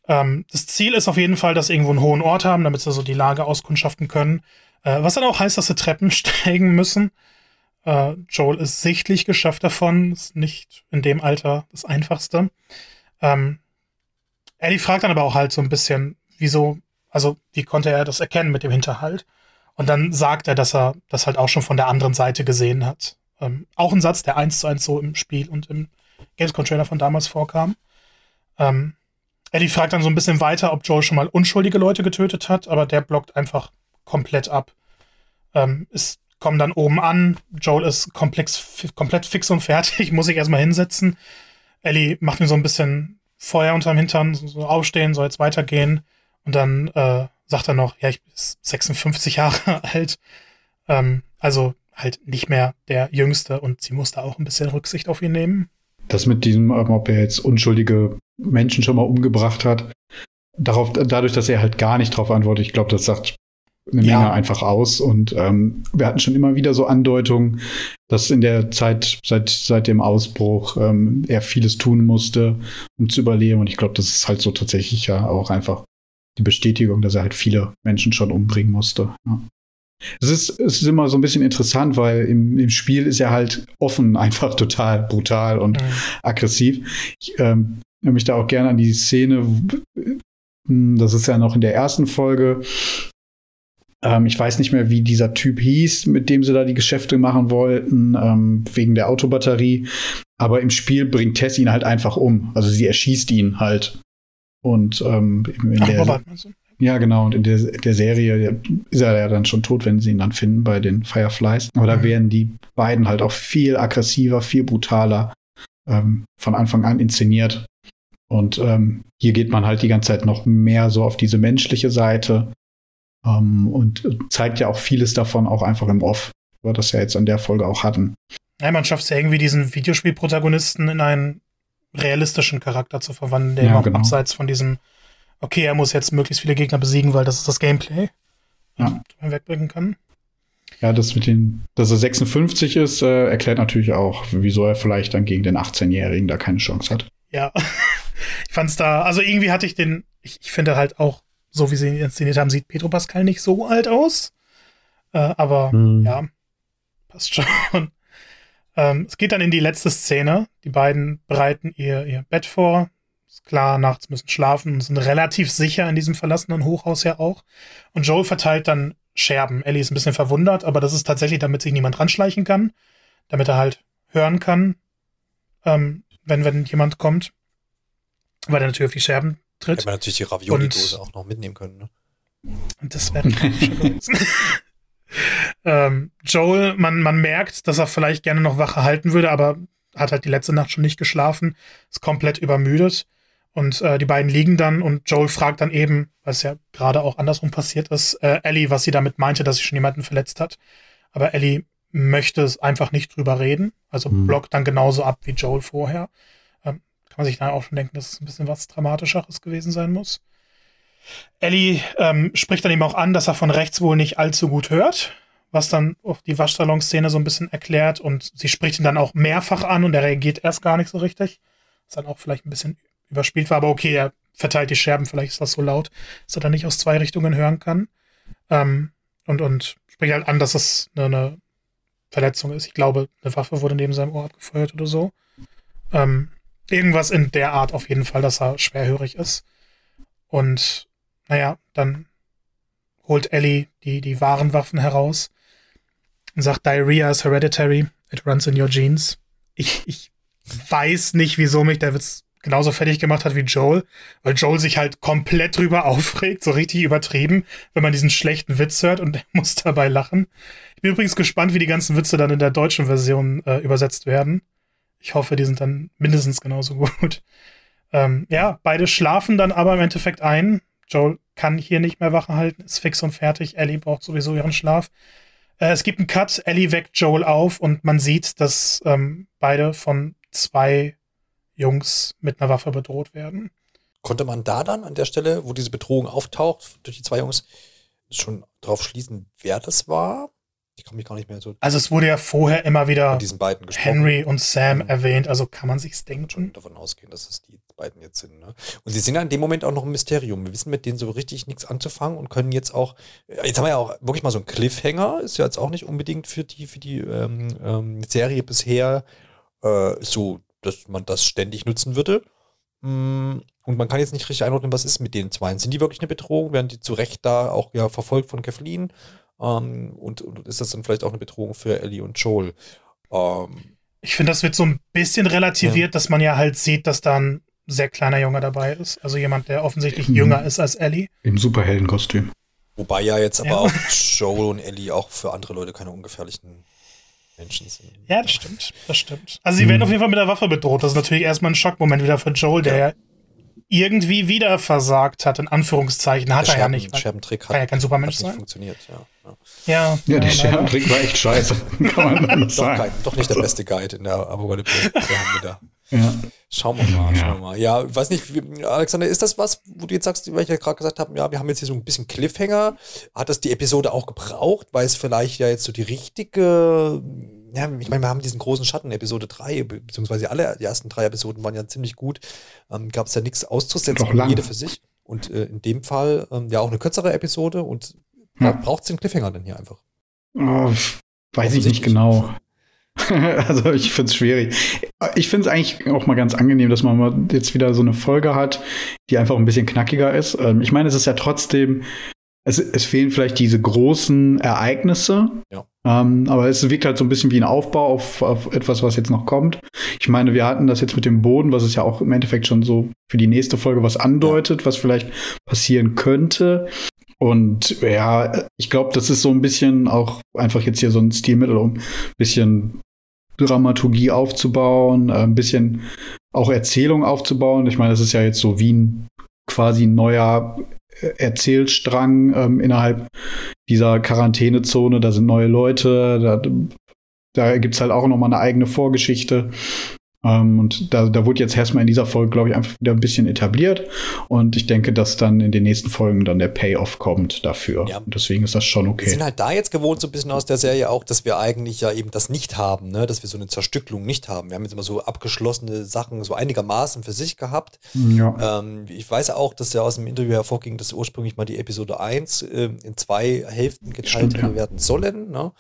[SPEAKER 3] Ähm, das Ziel ist auf jeden Fall, dass sie irgendwo einen hohen Ort haben, damit sie so die Lage auskundschaften können. Äh, was dann auch heißt, dass sie Treppen steigen müssen. Äh, Joel ist sichtlich geschafft davon, ist nicht in dem Alter das Einfachste. Ähm, Ellie fragt dann aber auch halt so ein bisschen, wieso, also wie konnte er das erkennen mit dem Hinterhalt? Und dann sagt er, dass er das halt auch schon von der anderen Seite gesehen hat. Ähm, auch ein Satz, der eins zu eins so im Spiel und im Gamescom-Trailer von damals vorkam. Ähm, Eddie fragt dann so ein bisschen weiter, ob Joel schon mal unschuldige Leute getötet hat, aber der blockt einfach komplett ab. Ähm, es kommen dann oben an, Joel ist komplex, komplett fix und fertig, muss sich erstmal hinsetzen. Ellie macht mir so ein bisschen Feuer unterm Hintern, so aufstehen, soll jetzt weitergehen. Und dann äh, sagt er noch, ja, ich bin 56 Jahre alt. Ähm, also halt nicht mehr der Jüngste und sie musste auch ein bisschen Rücksicht auf ihn nehmen
[SPEAKER 2] das mit diesem, ob er jetzt unschuldige Menschen schon mal umgebracht hat, darauf, dadurch, dass er halt gar nicht darauf antwortet, ich glaube, das sagt eine Menge ja. einfach aus. Und ähm, wir hatten schon immer wieder so Andeutungen, dass in der Zeit, seit, seit dem Ausbruch, ähm, er vieles tun musste, um zu überleben. Und ich glaube, das ist halt so tatsächlich ja auch einfach die Bestätigung, dass er halt viele Menschen schon umbringen musste. Ja. Es ist, es ist immer so ein bisschen interessant, weil im, im Spiel ist er halt offen, einfach total brutal und mhm. aggressiv. Ich ähm, mich da auch gerne an die Szene, hm, das ist ja noch in der ersten Folge, ähm, ich weiß nicht mehr, wie dieser Typ hieß, mit dem sie da die Geschäfte machen wollten, ähm, wegen der Autobatterie. Aber im Spiel bringt Tess ihn halt einfach um. Also sie erschießt ihn halt. Und ähm, in Ach, der, Robert, ja, genau. Und in der, der Serie ist er ja dann schon tot, wenn sie ihn dann finden bei den Fireflies. Aber da mhm. werden die beiden halt auch viel aggressiver, viel brutaler ähm, von Anfang an inszeniert. Und ähm, hier geht man halt die ganze Zeit noch mehr so auf diese menschliche Seite ähm, und zeigt ja auch vieles davon auch einfach im Off, weil das ja jetzt an der Folge auch hatten.
[SPEAKER 3] Ja, man schafft es ja irgendwie, diesen Videospielprotagonisten in einen realistischen Charakter zu verwandeln, der ja, genau. abseits von diesem, okay, er muss jetzt möglichst viele Gegner besiegen, weil das ist das Gameplay, ja. man wegbringen kann.
[SPEAKER 2] Ja, das mit den, dass er 56 ist, äh, erklärt natürlich auch, wieso er vielleicht dann gegen den 18-Jährigen da keine Chance hat.
[SPEAKER 3] Ja, ich fand's da, also irgendwie hatte ich den, ich, ich finde halt auch so wie sie ihn inszeniert haben, sieht Pedro Pascal nicht so alt aus. Äh, aber hm. ja, passt schon. ähm, es geht dann in die letzte Szene. Die beiden bereiten ihr, ihr Bett vor. Ist klar, nachts müssen schlafen und sind relativ sicher in diesem verlassenen Hochhaus ja auch. Und Joel verteilt dann Scherben. Ellie ist ein bisschen verwundert, aber das ist tatsächlich, damit sich niemand ranschleichen kann. Damit er halt hören kann, ähm, wenn, wenn jemand kommt. Weil er natürlich auf die Scherben tritt.
[SPEAKER 1] Hätte man natürlich die Ravioli-Dose auch noch mitnehmen können. Ne?
[SPEAKER 3] Und das wäre ähm, Joel, man, man merkt, dass er vielleicht gerne noch Wache halten würde, aber hat halt die letzte Nacht schon nicht geschlafen, ist komplett übermüdet. Und äh, die beiden liegen dann und Joel fragt dann eben, was ja gerade auch andersrum passiert ist, äh, Ellie, was sie damit meinte, dass sie schon jemanden verletzt hat. Aber Ellie möchte es einfach nicht drüber reden, also mhm. blockt dann genauso ab wie Joel vorher man sich dann auch schon denken, dass es ein bisschen was Dramatischeres gewesen sein muss. Ellie ähm, spricht dann eben auch an, dass er von rechts wohl nicht allzu gut hört, was dann auch die Waschsalon-Szene so ein bisschen erklärt und sie spricht ihn dann auch mehrfach an und er reagiert erst gar nicht so richtig. Was dann auch vielleicht ein bisschen überspielt war, aber okay, er verteilt die Scherben, vielleicht ist das so laut, dass er dann nicht aus zwei Richtungen hören kann. Ähm, und, und spricht halt an, dass es eine, eine, Verletzung ist. Ich glaube, eine Waffe wurde neben seinem Ohr abgefeuert oder so. Ähm, Irgendwas in der Art auf jeden Fall, dass er schwerhörig ist. Und naja, dann holt Ellie die, die wahren Waffen heraus und sagt, Diarrhea is hereditary, it runs in your genes. Ich, ich weiß nicht, wieso mich der Witz genauso fertig gemacht hat wie Joel, weil Joel sich halt komplett drüber aufregt, so richtig übertrieben, wenn man diesen schlechten Witz hört und muss dabei lachen. Ich bin übrigens gespannt, wie die ganzen Witze dann in der deutschen Version äh, übersetzt werden. Ich hoffe, die sind dann mindestens genauso gut. Ähm, ja, beide schlafen dann aber im Endeffekt ein. Joel kann hier nicht mehr Wache halten, ist fix und fertig. Ellie braucht sowieso ihren Schlaf. Äh, es gibt einen Cut, Ellie weckt Joel auf und man sieht, dass ähm, beide von zwei Jungs mit einer Waffe bedroht werden.
[SPEAKER 1] Konnte man da dann an der Stelle, wo diese Bedrohung auftaucht, durch die zwei Jungs, schon drauf schließen, wer das war? Ich komme mich gar nicht mehr so.
[SPEAKER 3] Also es wurde ja vorher immer wieder Henry und Sam mhm. erwähnt, also kann man sich's denken.
[SPEAKER 1] Schon davon ausgehen, dass es die beiden jetzt sind. Ne? Und sie sind ja in dem Moment auch noch ein Mysterium. Wir wissen mit denen so richtig nichts anzufangen und können jetzt auch, jetzt haben wir ja auch wirklich mal so einen Cliffhanger, ist ja jetzt auch nicht unbedingt für die, für die ähm, ähm, Serie bisher äh, so, dass man das ständig nutzen würde. Mm, und man kann jetzt nicht richtig einordnen, was ist mit den zwei. Sind die wirklich eine Bedrohung? Werden die zu Recht da auch ja verfolgt von Kathleen? Ähm, und, und, ist das dann vielleicht auch eine Bedrohung für Ellie und Joel? Ähm,
[SPEAKER 3] ich finde, das wird so ein bisschen relativiert, ja. dass man ja halt sieht, dass da ein sehr kleiner Junge dabei ist. Also jemand, der offensichtlich mhm. jünger ist als Ellie.
[SPEAKER 2] Im Superheldenkostüm.
[SPEAKER 1] Wobei ja jetzt aber ja. auch Joel und Ellie auch für andere Leute keine ungefährlichen Menschen sind.
[SPEAKER 3] Ja, das stimmt. Das stimmt. Also sie mhm. werden auf jeden Fall mit der Waffe bedroht. Das ist natürlich erstmal ein Schockmoment wieder für Joel, der ja irgendwie wieder versagt hat, in Anführungszeichen. Hat der er Scherben, ja nicht.
[SPEAKER 1] Scherbentrick
[SPEAKER 3] hat, ja kein Supermensch hat
[SPEAKER 1] nicht sein. funktioniert, ja.
[SPEAKER 3] Ja,
[SPEAKER 2] ja, ja der Scherbentrick war echt scheiße.
[SPEAKER 1] Kann man doch, kein, doch nicht der beste Guide in der Apokalypse. Ja. Schauen wir mal, schauen wir mal. Ja, weiß nicht, wie, Alexander, ist das was, wo du jetzt sagst, weil ich ja gerade gesagt habe, ja, wir haben jetzt hier so ein bisschen Cliffhanger. Hat das die Episode auch gebraucht, weil es vielleicht ja jetzt so die richtige, ja, ich meine, wir haben diesen großen Schatten, Episode 3, beziehungsweise alle die ersten drei Episoden waren ja ziemlich gut. Ähm, Gab es ja nichts auszusetzen, jede für sich. Und äh, in dem Fall ähm, ja auch eine kürzere Episode und ja. braucht es den Cliffhanger denn hier einfach?
[SPEAKER 2] Oh, weiß ich nicht genau. also ich finde es schwierig. Ich finde es eigentlich auch mal ganz angenehm, dass man jetzt wieder so eine Folge hat, die einfach ein bisschen knackiger ist. Ähm, ich meine, es ist ja trotzdem, es, es fehlen vielleicht diese großen Ereignisse. Ja. Ähm, aber es wirkt halt so ein bisschen wie ein Aufbau auf, auf etwas, was jetzt noch kommt. Ich meine, wir hatten das jetzt mit dem Boden, was es ja auch im Endeffekt schon so für die nächste Folge was andeutet, was vielleicht passieren könnte. Und ja, ich glaube, das ist so ein bisschen auch einfach jetzt hier so ein Stilmittel, um ein bisschen Dramaturgie aufzubauen, äh, ein bisschen auch Erzählung aufzubauen. Ich meine, das ist ja jetzt so wie ein quasi neuer Erzählstrang ähm, innerhalb dieser Quarantänezone. Da sind neue Leute, da, da gibt es halt auch noch mal eine eigene Vorgeschichte. Ähm, und da, da wurde jetzt erstmal in dieser Folge, glaube ich, einfach wieder ein bisschen etabliert. Und ich denke, dass dann in den nächsten Folgen dann der Payoff kommt dafür. Ja. Und deswegen ist das schon okay.
[SPEAKER 1] Wir sind halt da jetzt gewohnt, so ein bisschen aus der Serie auch, dass wir eigentlich ja eben das nicht haben, ne? dass wir so eine Zerstückelung nicht haben. Wir haben jetzt immer so abgeschlossene Sachen so einigermaßen für sich gehabt. Ja. Ähm, ich weiß auch, dass ja aus dem Interview hervorging, dass ursprünglich mal die Episode 1 äh, in zwei Hälften geteilt Stimmt, ja. werden sollen. Ne?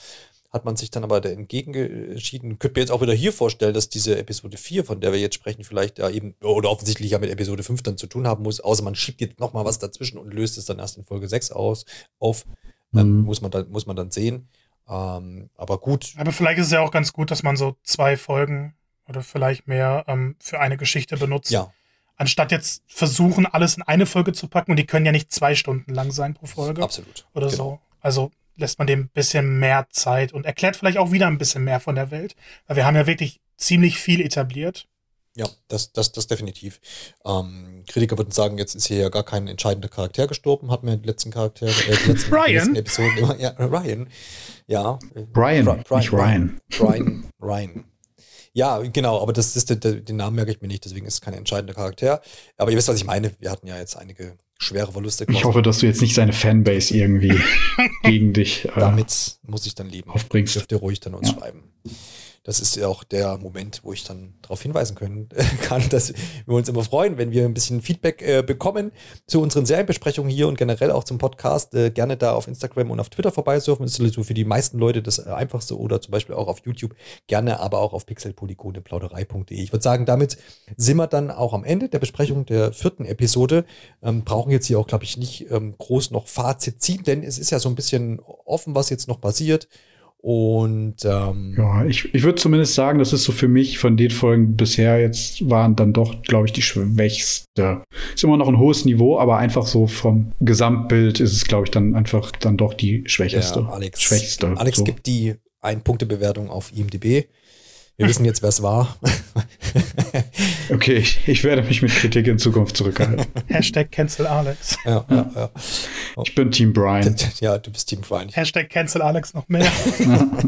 [SPEAKER 1] Hat man sich dann aber da entgegen entschieden. Könnte mir jetzt auch wieder hier vorstellen, dass diese Episode 4, von der wir jetzt sprechen, vielleicht ja eben, oder offensichtlich ja mit Episode 5 dann zu tun haben muss, außer man schiebt jetzt nochmal was dazwischen und löst es dann erst in Folge 6 aus, auf. Ähm, mhm. muss, man dann, muss man dann sehen. Ähm, aber gut.
[SPEAKER 3] Aber vielleicht ist es ja auch ganz gut, dass man so zwei Folgen oder vielleicht mehr ähm, für eine Geschichte benutzt.
[SPEAKER 1] Ja.
[SPEAKER 3] Anstatt jetzt versuchen, alles in eine Folge zu packen und die können ja nicht zwei Stunden lang sein pro Folge.
[SPEAKER 1] Absolut.
[SPEAKER 3] Oder genau. so. Also lässt man dem ein bisschen mehr Zeit und erklärt vielleicht auch wieder ein bisschen mehr von der Welt. Weil wir haben ja wirklich ziemlich viel etabliert.
[SPEAKER 1] Ja, das, das, das definitiv. Ähm, Kritiker würden sagen, jetzt ist hier ja gar kein entscheidender Charakter gestorben, hatten wir die letzten Charaktere, äh, die letzten,
[SPEAKER 3] Ryan. Die letzten
[SPEAKER 1] Episoden immer. Ja, Ryan. Ja.
[SPEAKER 2] Brian, Brian, nicht Ryan.
[SPEAKER 1] Ryan, Ryan. Ja, genau, aber das ist der, der, den Namen merke ich mir nicht, deswegen ist es kein entscheidender Charakter. Aber ihr wisst, was ich meine. Wir hatten ja jetzt einige schwere Verluste.
[SPEAKER 2] Ich hoffe, dass du jetzt nicht seine Fanbase irgendwie gegen dich.
[SPEAKER 1] Äh, Damit muss ich dann leben.
[SPEAKER 2] Aufbringst.
[SPEAKER 1] Dürft ihr ruhig dann uns ja. schreiben das ist ja auch der Moment, wo ich dann darauf hinweisen können kann, dass wir uns immer freuen, wenn wir ein bisschen Feedback äh, bekommen zu unseren Serienbesprechungen hier und generell auch zum Podcast. Äh, gerne da auf Instagram und auf Twitter vorbeisurfen. Das ist so für die meisten Leute das äh, einfachste oder zum Beispiel auch auf YouTube. Gerne aber auch auf pixelpolygone.plauderei.de. Ich würde sagen, damit sind wir dann auch am Ende der Besprechung der vierten Episode. Ähm, brauchen jetzt hier auch, glaube ich, nicht ähm, groß noch Fazit ziehen, denn es ist ja so ein bisschen offen, was jetzt noch passiert. Und ähm,
[SPEAKER 2] ja, ich, ich würde zumindest sagen, das ist so für mich von den Folgen bisher jetzt waren dann doch, glaube ich, die schwächste. Ist immer noch ein hohes Niveau, aber einfach so vom Gesamtbild ist es, glaube ich, dann einfach dann doch die schwächste.
[SPEAKER 1] Ja, Alex, schwächste. Alex so. gibt die Ein-Punkte-Bewertung auf IMDb. Wir wissen jetzt, wer es war.
[SPEAKER 2] okay, ich, ich, werde mich mit Kritik in Zukunft zurückhalten.
[SPEAKER 3] Hashtag Cancel Alex.
[SPEAKER 1] Ja, ja, ja.
[SPEAKER 2] Ich bin Team Brian.
[SPEAKER 1] Ja, du bist Team Brian.
[SPEAKER 3] Hashtag Cancel Alex noch mehr.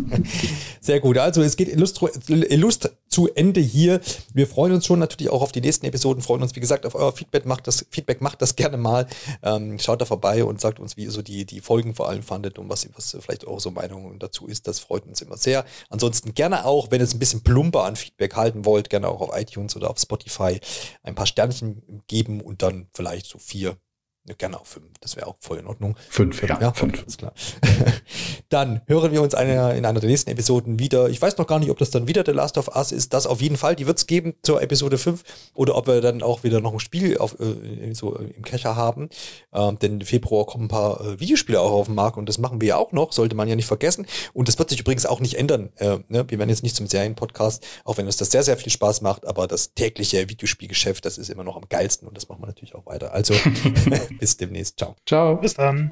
[SPEAKER 1] Sehr gut. Also es geht illustro, illust zu Ende hier. Wir freuen uns schon natürlich auch auf die nächsten Episoden, freuen uns, wie gesagt, auf euer Feedback. Macht das, Feedback macht das gerne mal. Ähm, schaut da vorbei und sagt uns, wie ihr so die, die Folgen vor allem fandet und was, was vielleicht auch so Meinungen dazu ist. Das freut uns immer sehr. Ansonsten gerne auch, wenn es ein bisschen plumper an Feedback halten wollt, gerne auch auf iTunes oder auf Spotify ein paar Sternchen geben und dann vielleicht so vier Gerne auch fünf, das wäre auch voll in Ordnung.
[SPEAKER 2] Fünf, ja. ja fünf.
[SPEAKER 1] Ist klar. dann hören wir uns eine, in einer der nächsten Episoden wieder. Ich weiß noch gar nicht, ob das dann wieder The Last of Us ist. Das auf jeden Fall. Die wird es geben zur Episode 5. Oder ob wir dann auch wieder noch ein Spiel auf, äh, so im Kescher haben. Ähm, denn im Februar kommen ein paar äh, Videospiele auch auf den Markt und das machen wir ja auch noch. Sollte man ja nicht vergessen. Und das wird sich übrigens auch nicht ändern. Äh, ne? Wir werden jetzt nicht zum Serienpodcast, auch wenn uns das sehr, sehr viel Spaß macht. Aber das tägliche Videospielgeschäft, das ist immer noch am geilsten und das machen wir natürlich auch weiter. Also. Bis demnächst. Ciao.
[SPEAKER 2] Ciao.
[SPEAKER 3] Bis dann.